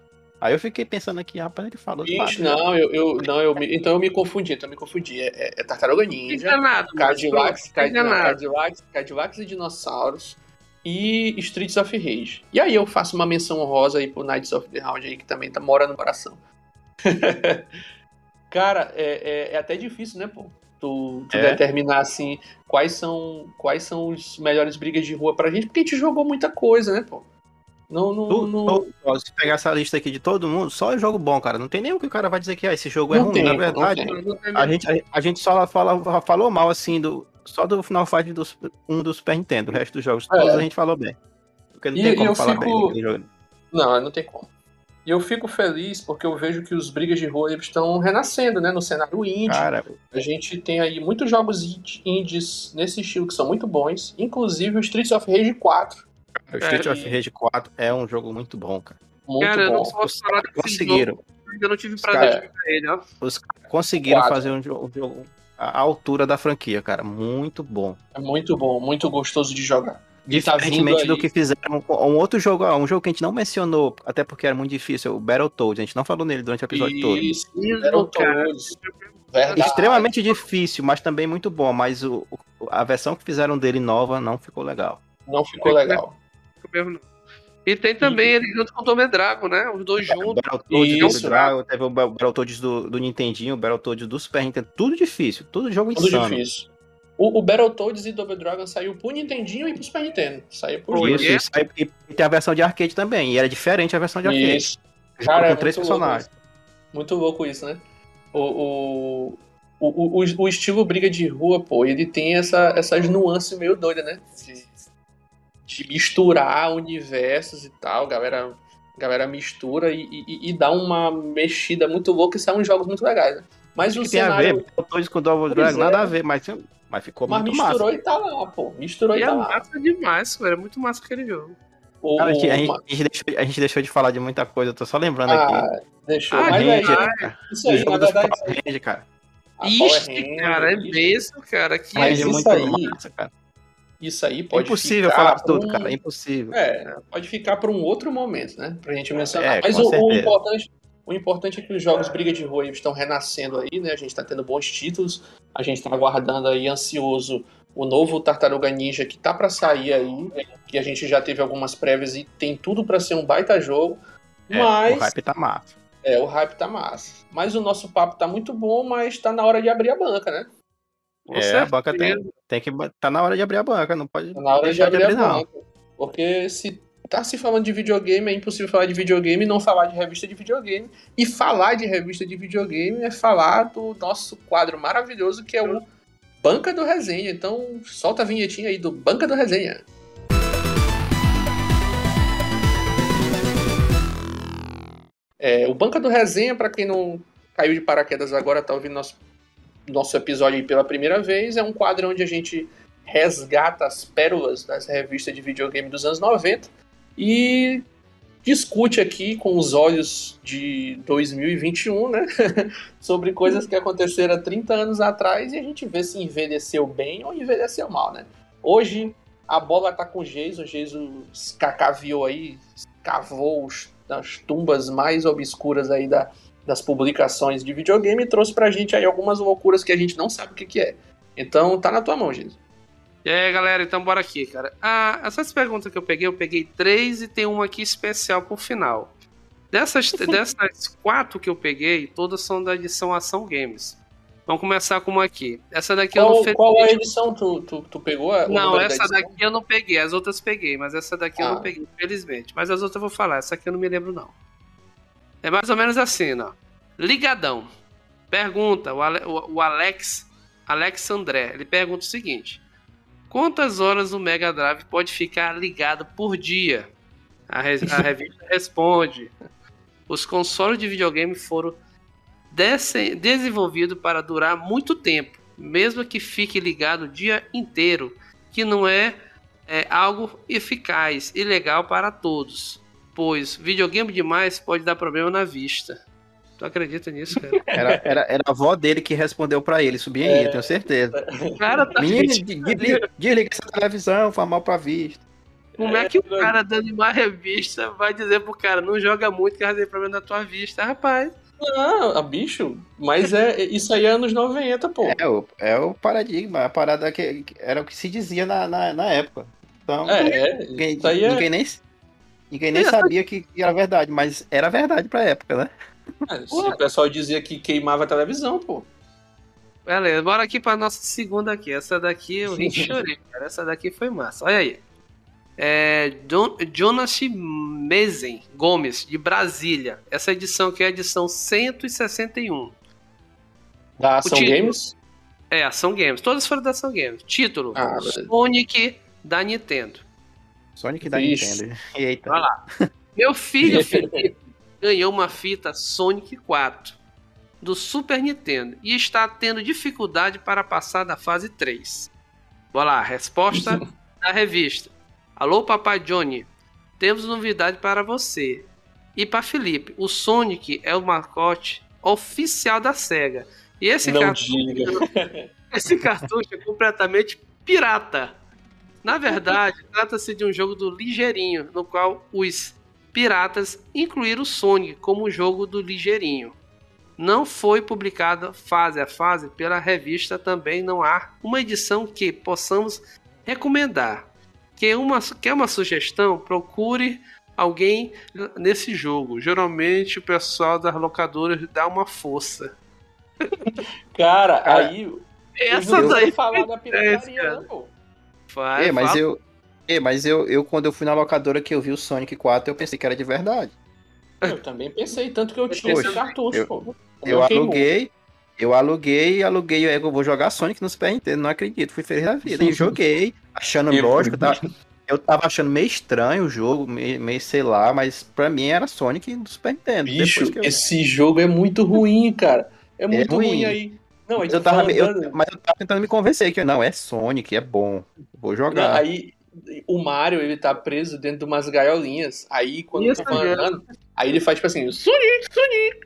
Aí eu fiquei pensando aqui, rapaz, ele falou. Ixi, não, eu, eu, não eu me- então eu me confundi, então eu me confundi. É, é- é Tartaruga Ninja, Enganado. Cadillacs. Cadillacs, Cadillacs e Dinossauros e Streets of Rage. E aí eu faço uma menção honrosa aí pro Knights of the Round aí, que também tá mora no coração. *laughs* Cara, é, é- é até difícil, né, pô? Tu, tu É. determinar, assim, quais são, quais são os melhores brigas de rua pra gente, porque a gente jogou muita coisa, né, pô? Não, não, Tu, não, ó, se pegar essa lista aqui de todo mundo, só é jogo bom, cara. Não tem nenhum que o cara vai dizer que ah, esse jogo é Não ruim. tem, Na verdade, a gente, a, a gente só fala, falou mal, assim, do, só do Final Fight dos, um do Super Nintendo. O resto dos jogos, É. todos a gente falou bem. Porque não E- tem como falar fico- bem daquele jogo. Não, não tem como. E eu fico feliz porque eu vejo que os brigas de rua estão renascendo, né? No cenário indie. Cara, A gente tem aí muitos jogos ind- indies nesse estilo que são muito bons, inclusive o Streets of Rage 4. o Street É, of Rage 4 é um jogo muito bom, cara. Muito Cara, eu não bom. posso falar desse Conseguiram. jogo, ainda não tive prazer caras- de jogar ele, ó. Os caras conseguiram Quatro. fazer um jogo, um jogo à altura da franquia, cara. Muito bom. É muito bom, muito gostoso de jogar. E tá Diferentemente do que fizeram com um outro jogo, ó, um jogo que a gente não mencionou, até porque era muito difícil, o Battletoads. A gente não falou nele durante o episódio todo. Isso, todos. Verdade. Extremamente difícil, mas também muito bom. Mas o, a versão que fizeram dele nova não ficou legal. Não ficou legal. mesmo não. E tem também ele junto com o Dome Dragon, né? Os dois O juntos. Battletoads Dragon, teve o Ba- Battletoads do, do Nintendinho, o Battletoads do Super Nintendo. Tudo difícil, tudo jogo Tudo insano. difícil. O, o Battletoads e Double Dragon saiu pro Nintendinho e pro Super Nintendo. Saiu por Isso, é? isso aí, e tem a versão de arcade também, e era diferente a versão de arcade. Isso. Cara, com é três louco personagens. Muito louco isso, né? O, o, o, o, o estilo briga de rua, pô, ele tem essa, essas nuances meio doidas, né? De, de misturar universos e tal, galera, galera mistura e, e, e dá uma mexida muito louca e saem uns jogos muito legais, né? Mas o que tem a cenário. ver, Battletoads com Double Dragon, é. nada a ver, mas, mas ficou Mas muito misturou massa. e tá lá, pô. Misturou e, E é tá lá. massa demais, cara. É muito massa aquele jogo. O, Cara, a, gente, a gente- deixou, a gente deixou de falar de muita coisa, eu tô só lembrando aqui. ah, deixou. Ah, mas aí, Ranger, ah, cara. isso aí, na verdade, Power Rangers, cara. Ixi, Ranger, cara, é mesmo, cara. Que Mas é muito aí- massa, cara. Isso aí É pode impossível ficar falar pra tudo, um- cara. É impossível. É, pode ficar para um outro momento, né? Pra gente mencionar. É, Mas o, o importante, o importante é que os jogos Briga de Rua estão renascendo aí, né? A gente tá tendo bons títulos. A gente tá aguardando aí ansioso o novo Tartaruga Ninja que tá para sair aí, que a gente já teve algumas prévias e tem tudo para ser um baita jogo. É, mas O hype tá massa. é, o hype tá massa. Mas o nosso papo tá muito bom, mas tá na hora de abrir a banca, né? Com É, a certeza. banca tem, tem que. Tá na hora de abrir a banca, não pode Tá na hora de deixar abrir, a não. banca. Porque se tá se falando de videogame, é impossível falar de videogame não falar de revista de videogame. E falar de revista de videogame é falar do nosso quadro maravilhoso que é o Banca do Resenha. Então, solta a vinhetinha aí do Banca do Resenha. É, o Banca do Resenha, para quem não caiu de paraquedas agora, tá ouvindo nosso, nosso episódio pela primeira vez, é um quadro onde a gente resgata as pérolas das revistas de videogame dos anos 90 e discute aqui com os olhos de 2021, né? *laughs* sobre coisas que aconteceram há 30 anos atrás e a gente vê se envelheceu bem ou envelheceu mal, né? Hoje a bola tá com o Geiso, o Geiso escacaviou aí, cavou as tumbas mais obscuras aí da, das publicações de videogame e trouxe pra gente aí algumas loucuras que a gente não sabe o que, que é. Então tá na tua mão, Geiso. E aí, galera, então bora aqui, cara. Ah, essas perguntas que eu peguei, eu peguei três e tem uma aqui especial pro final. Dessas, dessas quatro que eu peguei, todas são da edição Ação Games. Vamos começar com uma aqui. Essa daqui eu Qual, não fiz. qual a edição tu, tu, tu pegou? Não, da essa edição? daqui eu não peguei, as outras peguei, mas essa daqui eu Ah. não peguei, infelizmente. Mas as outras eu vou falar, essa aqui eu não me lembro, não. É mais ou menos assim, ó. Ligadão. Pergunta, o, Ale- o- o Alex, Alex André, ele pergunta o seguinte: Quantas horas o Mega Drive pode ficar ligado por dia? A, re- a *laughs* revista responde. Os consoles de videogame foram desenvolvidos para durar muito tempo, mesmo que fique ligado o dia inteiro, que não é, é algo eficaz e legal para todos, pois videogame demais pode dar problema na vista. Tu acredita nisso, cara? *laughs* Era, era, era a avó dele que respondeu pra ele, subia aí, eu tenho certeza. O cara tá Menino, de- desliga, desliga essa televisão, faz mal pra vista. Como é que o cara dando uma revista vai dizer pro cara, não joga muito que vai ter problema na tua vista? Rapaz, Não, a bicho, mas é isso aí é anos 90, pô. É o, é o paradigma, a parada que, que era o que se dizia na, na, na época. Então, É, é, ninguém, isso aí é, ninguém nem, ninguém nem sabia que, que era verdade, mas era verdade pra época, né? É, se o pessoal dizia que queimava a televisão, pô. beleza, bora aqui pra nossa segunda aqui. Essa daqui eu e *laughs* chorei, cara. Essa daqui foi massa. Olha aí. É Jon- Jonas Mezen Gomes, de Brasília. Essa edição aqui é a edição 161. Da Ação título. Games? É, Ação Games. Todas foram da Ação Games. Título: Ah. Sonic da Nintendo. Sonic da Vixe. Nintendo. Eita. Vai lá. Meu filho *laughs* Felipe ganhou uma fita Sonic 4 do Super Nintendo e está tendo dificuldade para passar da fase 3. Bora lá, resposta *laughs* da revista. Alô, papai Johnny. Temos novidade para você. E para Felipe, o Sonic é o mascote oficial da SEGA. E esse Não cartucho, diga. *laughs* esse cartucho é completamente pirata. Na verdade, *laughs* trata-se de um jogo do Ligeirinho, no qual os piratas incluíram o Sonic como jogo do Ligeirinho. Não foi publicada fase a fase pela revista, também não há uma edição que possamos recomendar. Que uma, quer uma sugestão? Procure alguém nesse jogo. Geralmente o pessoal das locadoras dá uma força. *laughs* Cara, aí. Essa daí falar da pirataria, cara. não, pô. vai, É, mas fala. eu. É, mas eu, eu, quando eu fui na locadora que eu vi o Sonic 4, eu pensei que era de verdade. Eu também pensei, tanto que eu tinha esse cartucho, eu- pô. Eu queimou. aluguei, eu aluguei, aluguei, eu eu vou jogar Sonic no Super Nintendo, não acredito, fui feliz da vida. E joguei, achando Eu- lógico, tá? Eu tava achando meio estranho o jogo, meio, meio sei lá, mas pra mim era Sonic do Super Nintendo. Bicho, eu- esse jogo é muito ruim, cara. É muito ruim. ruim. aí. Não, aí Mas eu tava, me- eu- mas eu tava tentando me convencer que não, é Sonic, é bom, vou Não, jogar. aí o Mario, ele tá preso dentro de umas gaiolinhas. Aí quando Isso tu vai andando, aí ele faz tipo assim, Sonic, Sonic.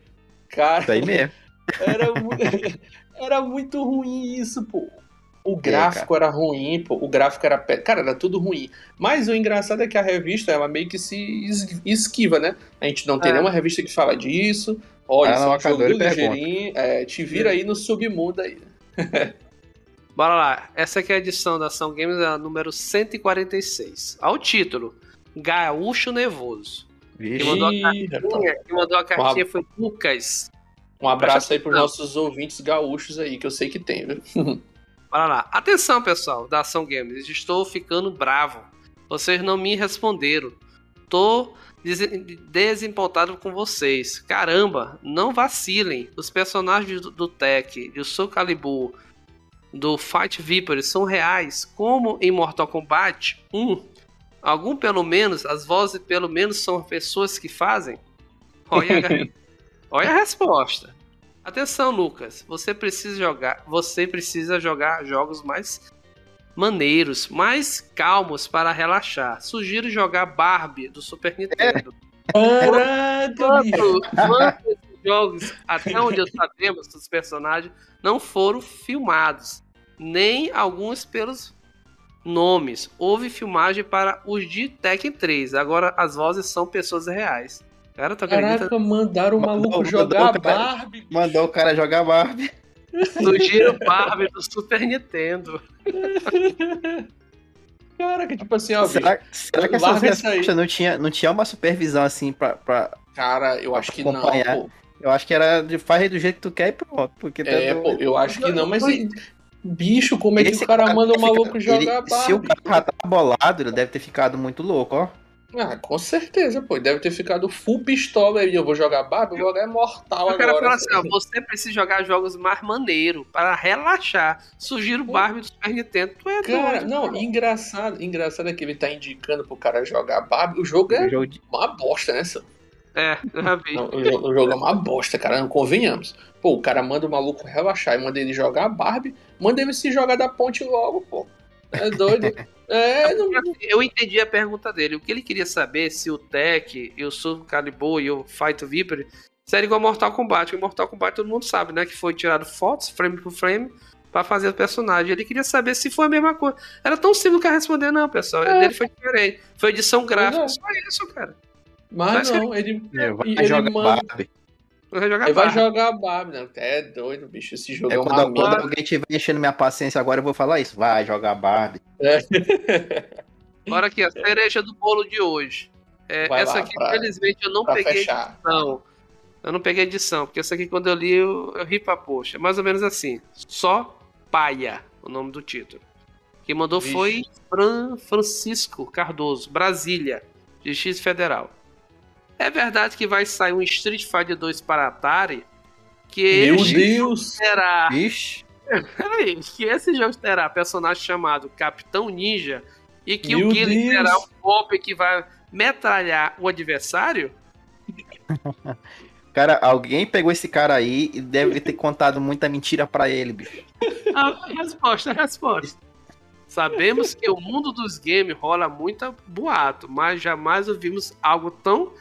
Cara, Isso aí mesmo. era, *laughs* era muito ruim isso, pô. É, O gráfico era ruim, pô. O gráfico era. pe- Cara, era tudo ruim. Mas o engraçado é que a revista, ela meio que se es- esquiva, né? A gente não tem É. nenhuma revista que fala disso. Olha, Ah, isso é um jogo do ligeirinho. É, te vira aí no submundo aí. *laughs* Bora lá. Essa aqui é a edição da Ação Games, é a número 146. Ao título: Gaúcho Nervoso. Vixe. Quem mandou a cartinha, quem mandou a cartinha foi Lucas. Um abraço aí pros Não. nossos ouvintes gaúchos aí, que eu sei que tem, viu? *laughs* Bora lá. Atenção, pessoal, da Ação Games. Estou ficando bravo. Vocês não me responderam. Tô des- desempoltado com vocês. Caramba, não vacilem. Os personagens do, do Tech, do Soul Calibur, do Fight Viper são reais, como em Mortal Kombat 1. Algum pelo menos, as vozes pelo menos são pessoas que fazem? Olha, a- *laughs* olha a resposta. Atenção, Lucas. Você precisa jogar. Você precisa jogar jogos mais maneiros, mais calmos para relaxar. Sugiro jogar Barbie do Super Nintendo. Caraca, bicho. Quanto, quanto esses jogos, até onde eu sabemos, os personagens não foram filmados, nem alguns pelos nomes. Houve filmagem para os de Tekken 3. Agora as vozes são pessoas reais. Cara, tu acredita? Caraca, mandaram o maluco Mandou- jogar mandou, cara. Barbie. Mandou o cara jogar Barbie. Sugiro Barbie do Super Nintendo. *laughs* Caraca, tipo assim, ó. Será, será que isso aí. respostas não tinha, não tinha uma supervisão assim pra, pra. Cara, eu acho que não, Acompanhar. pô. Eu acho que era de faz do jeito que tu quer e pronto. Porque tá É, do- pô, eu acho que não, mas. Bicho, como é que Esse o cara manda o maluco fica- jogar ele- Se o cara já tá bolado, ele deve ter ficado muito louco, ó. Ah, com certeza, pô. Deve ter ficado full pistola aí. Eu vou jogar Barbie, eu vou jogar Mortal O cara agora. fala assim, ó, você precisa jogar jogos mais maneiro para relaxar. Sugiro Barbie do Super Nintendo. Tu é Cara, doido, não, engraçado, engraçado é que ele tá indicando pro cara jogar Barbie. O jogo é O jogo de- uma bosta, né, Sam? É, eu já vi. Não, o, jogo, o jogo é uma bosta, cara, não convenhamos. Pô, o cara manda o maluco relaxar e manda ele jogar Barbie, manda ele se jogar da ponte logo, pô. É doido. *laughs* É, não, Eu entendi a pergunta dele. O que ele queria saber se o Tech e o Soul Calibur e o Fight Viper se era igual ao Mortal Kombat. Porque Mortal Kombat todo mundo sabe, né? Que foi tirado fotos, frame por frame, pra fazer o personagem. Ele queria saber se foi a mesma coisa. Era tão simples que responder, não, pessoal. É. Dele foi diferente. Foi edição gráfica. é. Só isso, cara. Mas não, ele, É, vai ele jogar manda- Barbie. Vai jogar ele vai jogar Barbie, né? É doido, bicho, esse jogo é, É uma quando, alguém estiver enchendo minha paciência agora, eu vou falar isso. Vai jogar Barbie. *laughs* Olha aqui, a cereja do bolo de hoje. É, essa lá, aqui, pra- infelizmente, eu não peguei fechar. edição. Eu não peguei edição, porque essa aqui, quando eu li, eu, eu ri pra poxa. É mais ou menos assim. Só Paia, o nome do título. Quem mandou Vixe. foi Fran Francisco Cardoso, Brasília, Justiça Federal. É verdade que vai sair um Street Fighter 2 para Atari? Que Meu Deus! terá. Ixi, *laughs* Peraí, que esse jogo terá personagem chamado Capitão Ninja e que Meu o Guile Deus. terá um golpe que vai metralhar o adversário? *laughs* cara, alguém pegou esse cara aí e deve ter contado muita mentira pra ele, bicho. A *laughs* resposta, a resposta. Sabemos que o mundo dos games rola muita boato, mas jamais ouvimos algo tão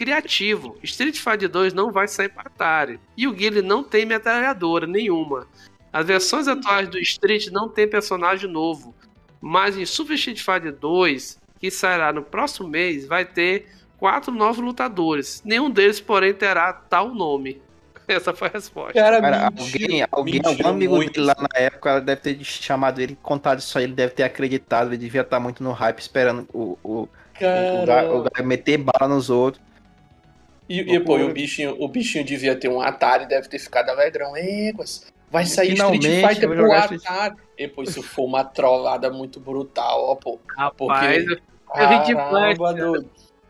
criativo. Street Fighter 2 não vai sair para Atari. E o Guile não tem metralhadora nenhuma. As versões atuais do Street não tem personagem novo. Mas em Super Street Fighter 2, que sairá no próximo mês, vai ter quatro novos lutadores. Nenhum deles, porém, terá tal nome. *laughs* Essa foi a resposta. Cara, Cara, alguém, alguém algum amigo muito. dele lá na época ela deve ter chamado ele, contado isso aí, ele deve ter acreditado, ele devia estar muito no hype esperando o, o, o, o cara meter bala nos outros. E, e, pô, e o bichinho, o bichinho devia ter um Atari, deve ter ficado alegrão. Éguas, vai sair Finalmente, Street Fighter pro jogar Street- Atari. E, pô, isso foi uma trollada muito brutal, ó, pô. Rapaz, Porque- Eu ri demais.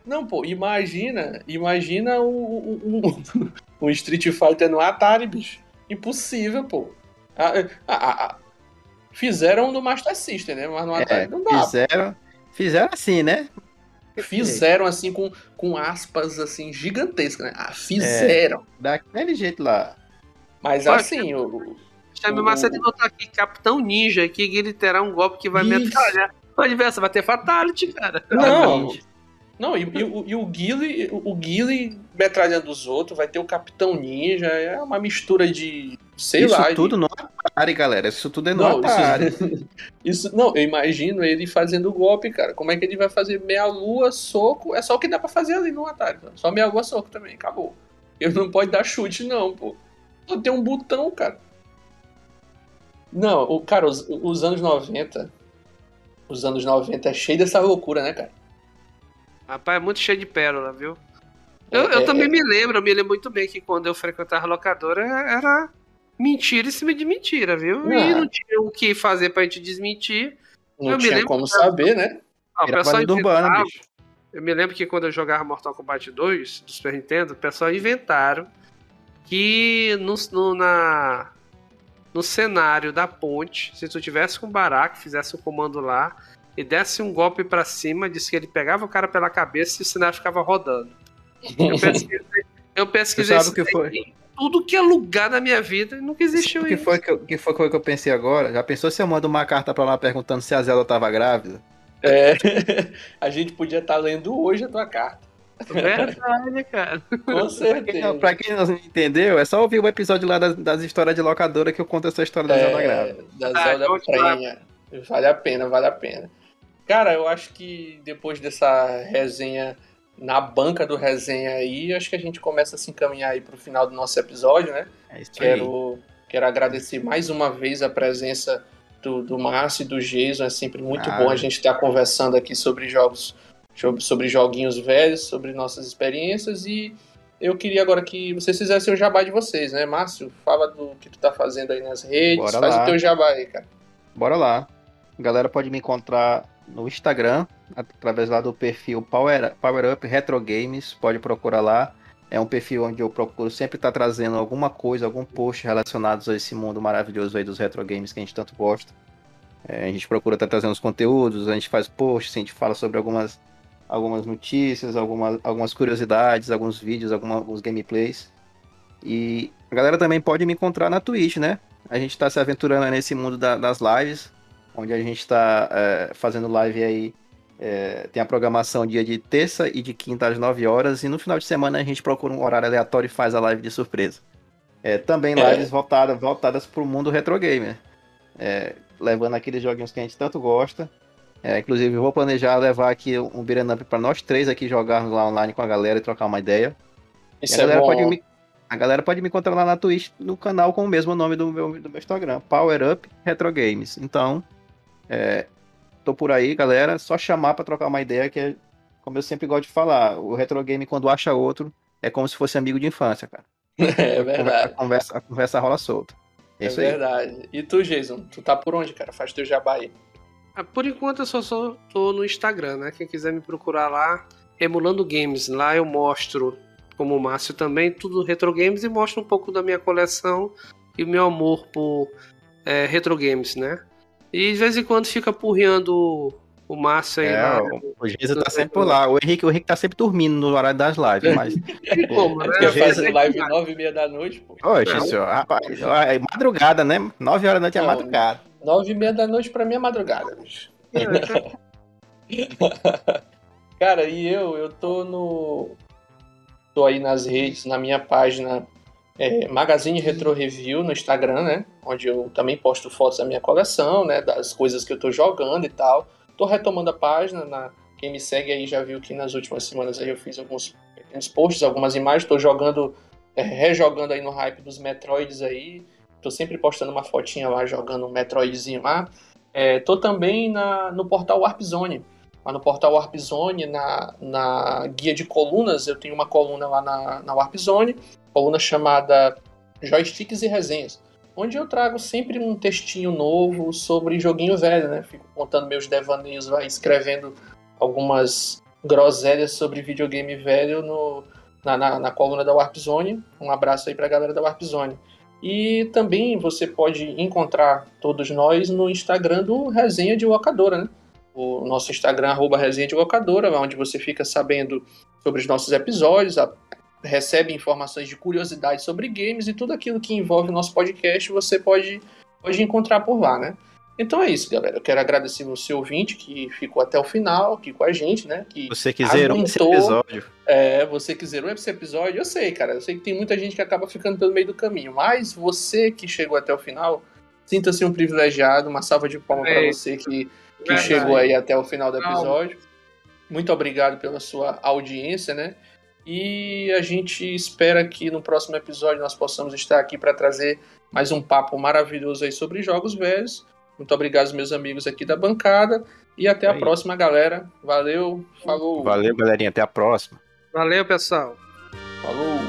Não, pô, imagina, imagina um, um, um- *laughs* um Street Fighter no Atari, bicho. Impossível, pô. Ah, ah, ah, fizeram no Master System, né? Mas no Atari É, não dá. fizeram, fizeram assim, né? Fizeram assim com, com aspas assim gigantescas, né? Ah, fizeram. Daquele jeito lá. Mas Olha, assim, o, Chame O- de botar aqui Capitão Ninja, que ele terá um golpe que vai Isso. metralhar. O adversário vai ter Fatality, cara. Não, não, e, e o- e o Guile, o Guile metralhando os outros, vai ter o Capitão Ninja, é uma mistura de, sei isso lá. de- tudo no Atari, galera. Isso tudo é no Não, Atari. isso, *laughs* isso- não, eu imagino ele fazendo o golpe, cara. Como é que ele vai fazer meia lua, soco? É só o que dá pra fazer ali no Atari. cara. Só meia lua, soco também, acabou. Ele não pode dar chute, não, pô. Só tem um botão, cara. Não, o, cara, os, os anos 90. Os anos 90 é cheio dessa loucura, né, cara? Rapaz, é muito cheio de pérola, viu? Eu, É, eu é, também é. me lembro, eu me lembro muito bem que quando eu frequentava locadora era mentira em cima de mentira, viu? E Ah. não tinha o que fazer pra gente desmentir. Não Eu tinha como que- saber, né? Ah, o Era pessoal lenda urbana, inventava- bicho. Eu me lembro que quando eu jogava Mortal Kombat 2 do Super Nintendo, o pessoal inventaram que no, no- na, no cenário da ponte, se tu tivesse com o Barak, fizesse um comando lá e desse um golpe pra cima, disse que ele pegava o cara pela cabeça e o cenário ficava rodando. Eu *laughs* pesquisei, eu pesquisei sabe o que foi? em tudo que é lugar na minha vida e nunca existiu O que isso. foi que, eu, que foi que eu pensei agora? Já pensou se eu mando uma carta pra lá perguntando se a Zelda tava grávida? É, *laughs* a gente podia estar lendo hoje a tua carta. Verdade, cara. Com Pra quem, certeza. não, pra quem não entendeu, é só ouvir o episódio lá das, das histórias de locadora que eu conto essa história da Zelda grávida. da Ah, Zelda então, Prenha. Vale a pena, vale a pena. Cara, eu acho que depois dessa resenha na banca do resenha aí, acho que a gente começa a se encaminhar aí pro final do nosso episódio, né? É isso aí. Quero, quero agradecer mais uma vez a presença do, do Márcio e do Jason. É sempre muito Ah. bom a gente estar conversando aqui sobre jogos, sobre, sobre joguinhos velhos, sobre nossas experiências. E eu queria agora que vocês fizessem o jabá de vocês, né? Márcio, fala do que tu tá fazendo aí nas redes, Bora faz lá. o teu jabá aí, cara. Bora lá. A galera pode me encontrar no Instagram, através lá do perfil Power, Power Up Retro Games, pode procurar lá. É um perfil onde eu procuro sempre estar trazendo alguma coisa, algum post relacionados a esse mundo maravilhoso aí dos retro games que a gente tanto gosta. É, a gente procura estar trazendo os conteúdos, a gente faz posts, a gente fala sobre algumas, algumas notícias, algumas, algumas curiosidades, alguns vídeos, alguma, alguns gameplays. E a galera também pode me encontrar na Twitch, né? A gente está se aventurando nesse mundo da, das lives, onde a gente está é, fazendo live aí é, tem a programação dia de terça e de quinta às 9 horas. E no final de semana a gente procura um horário aleatório e faz a live de surpresa. É, também é. lives voltadas, voltadas para o mundo retro gamer. É, levando aqueles joguinhos que a gente tanto gosta. É, inclusive, vou planejar levar aqui um Beat'em Up para nós três aqui jogarmos lá online com a galera e trocar uma ideia. Isso a, é galera. Pode me, a galera pode me encontrar lá na Twitch, no canal com o mesmo nome do meu, do meu Instagram, Power Up Retro Games. Então, é, tô por aí, galera. Só chamar para trocar uma ideia, que é, como eu sempre gosto de falar, o retro game, quando acha outro, é como se fosse amigo de infância, cara. *laughs* É verdade. A conversa, a conversa rola solta. É, é verdade. Aí. E tu, Jason? Tu tá por onde, cara? Faz teu jabá aí. Ah, por enquanto eu só sou, tô no Instagram, né? Quem quiser me procurar lá, Emulando Games. Lá eu mostro, como o Márcio também, tudo retro games e mostro um pouco da minha coleção e o meu amor por é, retro games, né? E de vez em quando fica purreando o Márcio aí. É, lá, o Geisa tá sempre por lá. O Henrique, o Henrique tá sempre dormindo no horário das lives, mas. *laughs* Como, né? Eu faço live nove e meia da noite, pô. Oxe, senhor, rapaz, é madrugada, né? Nove horas da noite é madrugada. Nove e meia da noite pra mim é madrugada, bicho. *laughs* Cara, e eu, eu tô no. Tô aí nas redes, na minha página é, Magazine Retro Review no Instagram, né? Onde eu também posto fotos da minha coleção, né? Das coisas que eu tô jogando e tal. Tô retomando a página, na... quem me segue aí já viu que nas últimas semanas aí eu fiz alguns pequenos posts, algumas imagens, tô jogando, é, rejogando aí no hype dos Metroids aí. Tô sempre postando uma fotinha lá, jogando um Metroidzinho lá. É, tô também na, no portal Warp Zone. Lá no portal Warp Zone, na, na guia de colunas, eu tenho uma coluna lá na, na Warp Zone coluna chamada Joysticks e Resenhas, onde eu trago sempre um textinho novo sobre joguinho velho, né? Fico contando meus devaneios lá, escrevendo algumas groselhas sobre videogame velho no, na, na, na, coluna da Warp Zone. Um abraço aí pra galera da Warp Zone. E também você pode encontrar todos nós no Instagram do Resenha de Locadora, né? O nosso Instagram, arroba Resenha de Locadora, onde você fica sabendo sobre os nossos episódios, recebe informações de curiosidades sobre games e tudo aquilo que envolve o nosso podcast você pode, pode encontrar por lá, né? Então é isso, galera. Eu quero agradecer você ouvinte que ficou até o final aqui com a gente, né? Que você quiser um esse episódio. É, você quiser um esse episódio, eu sei, cara. Eu sei que tem muita gente que acaba ficando pelo meio do caminho, mas você que chegou até o final, sinta-se um privilegiado. Uma salva de palmas é. para você que, que chegou aí até o final do episódio. Muito obrigado pela sua audiência, né? E a gente espera que no próximo episódio nós possamos estar aqui para trazer mais um papo maravilhoso aí sobre jogos velhos. Muito obrigado, meus amigos aqui da bancada. E até a próxima, galera. Valeu, falou. Valeu, galerinha. Até a próxima. Valeu, pessoal. Falou.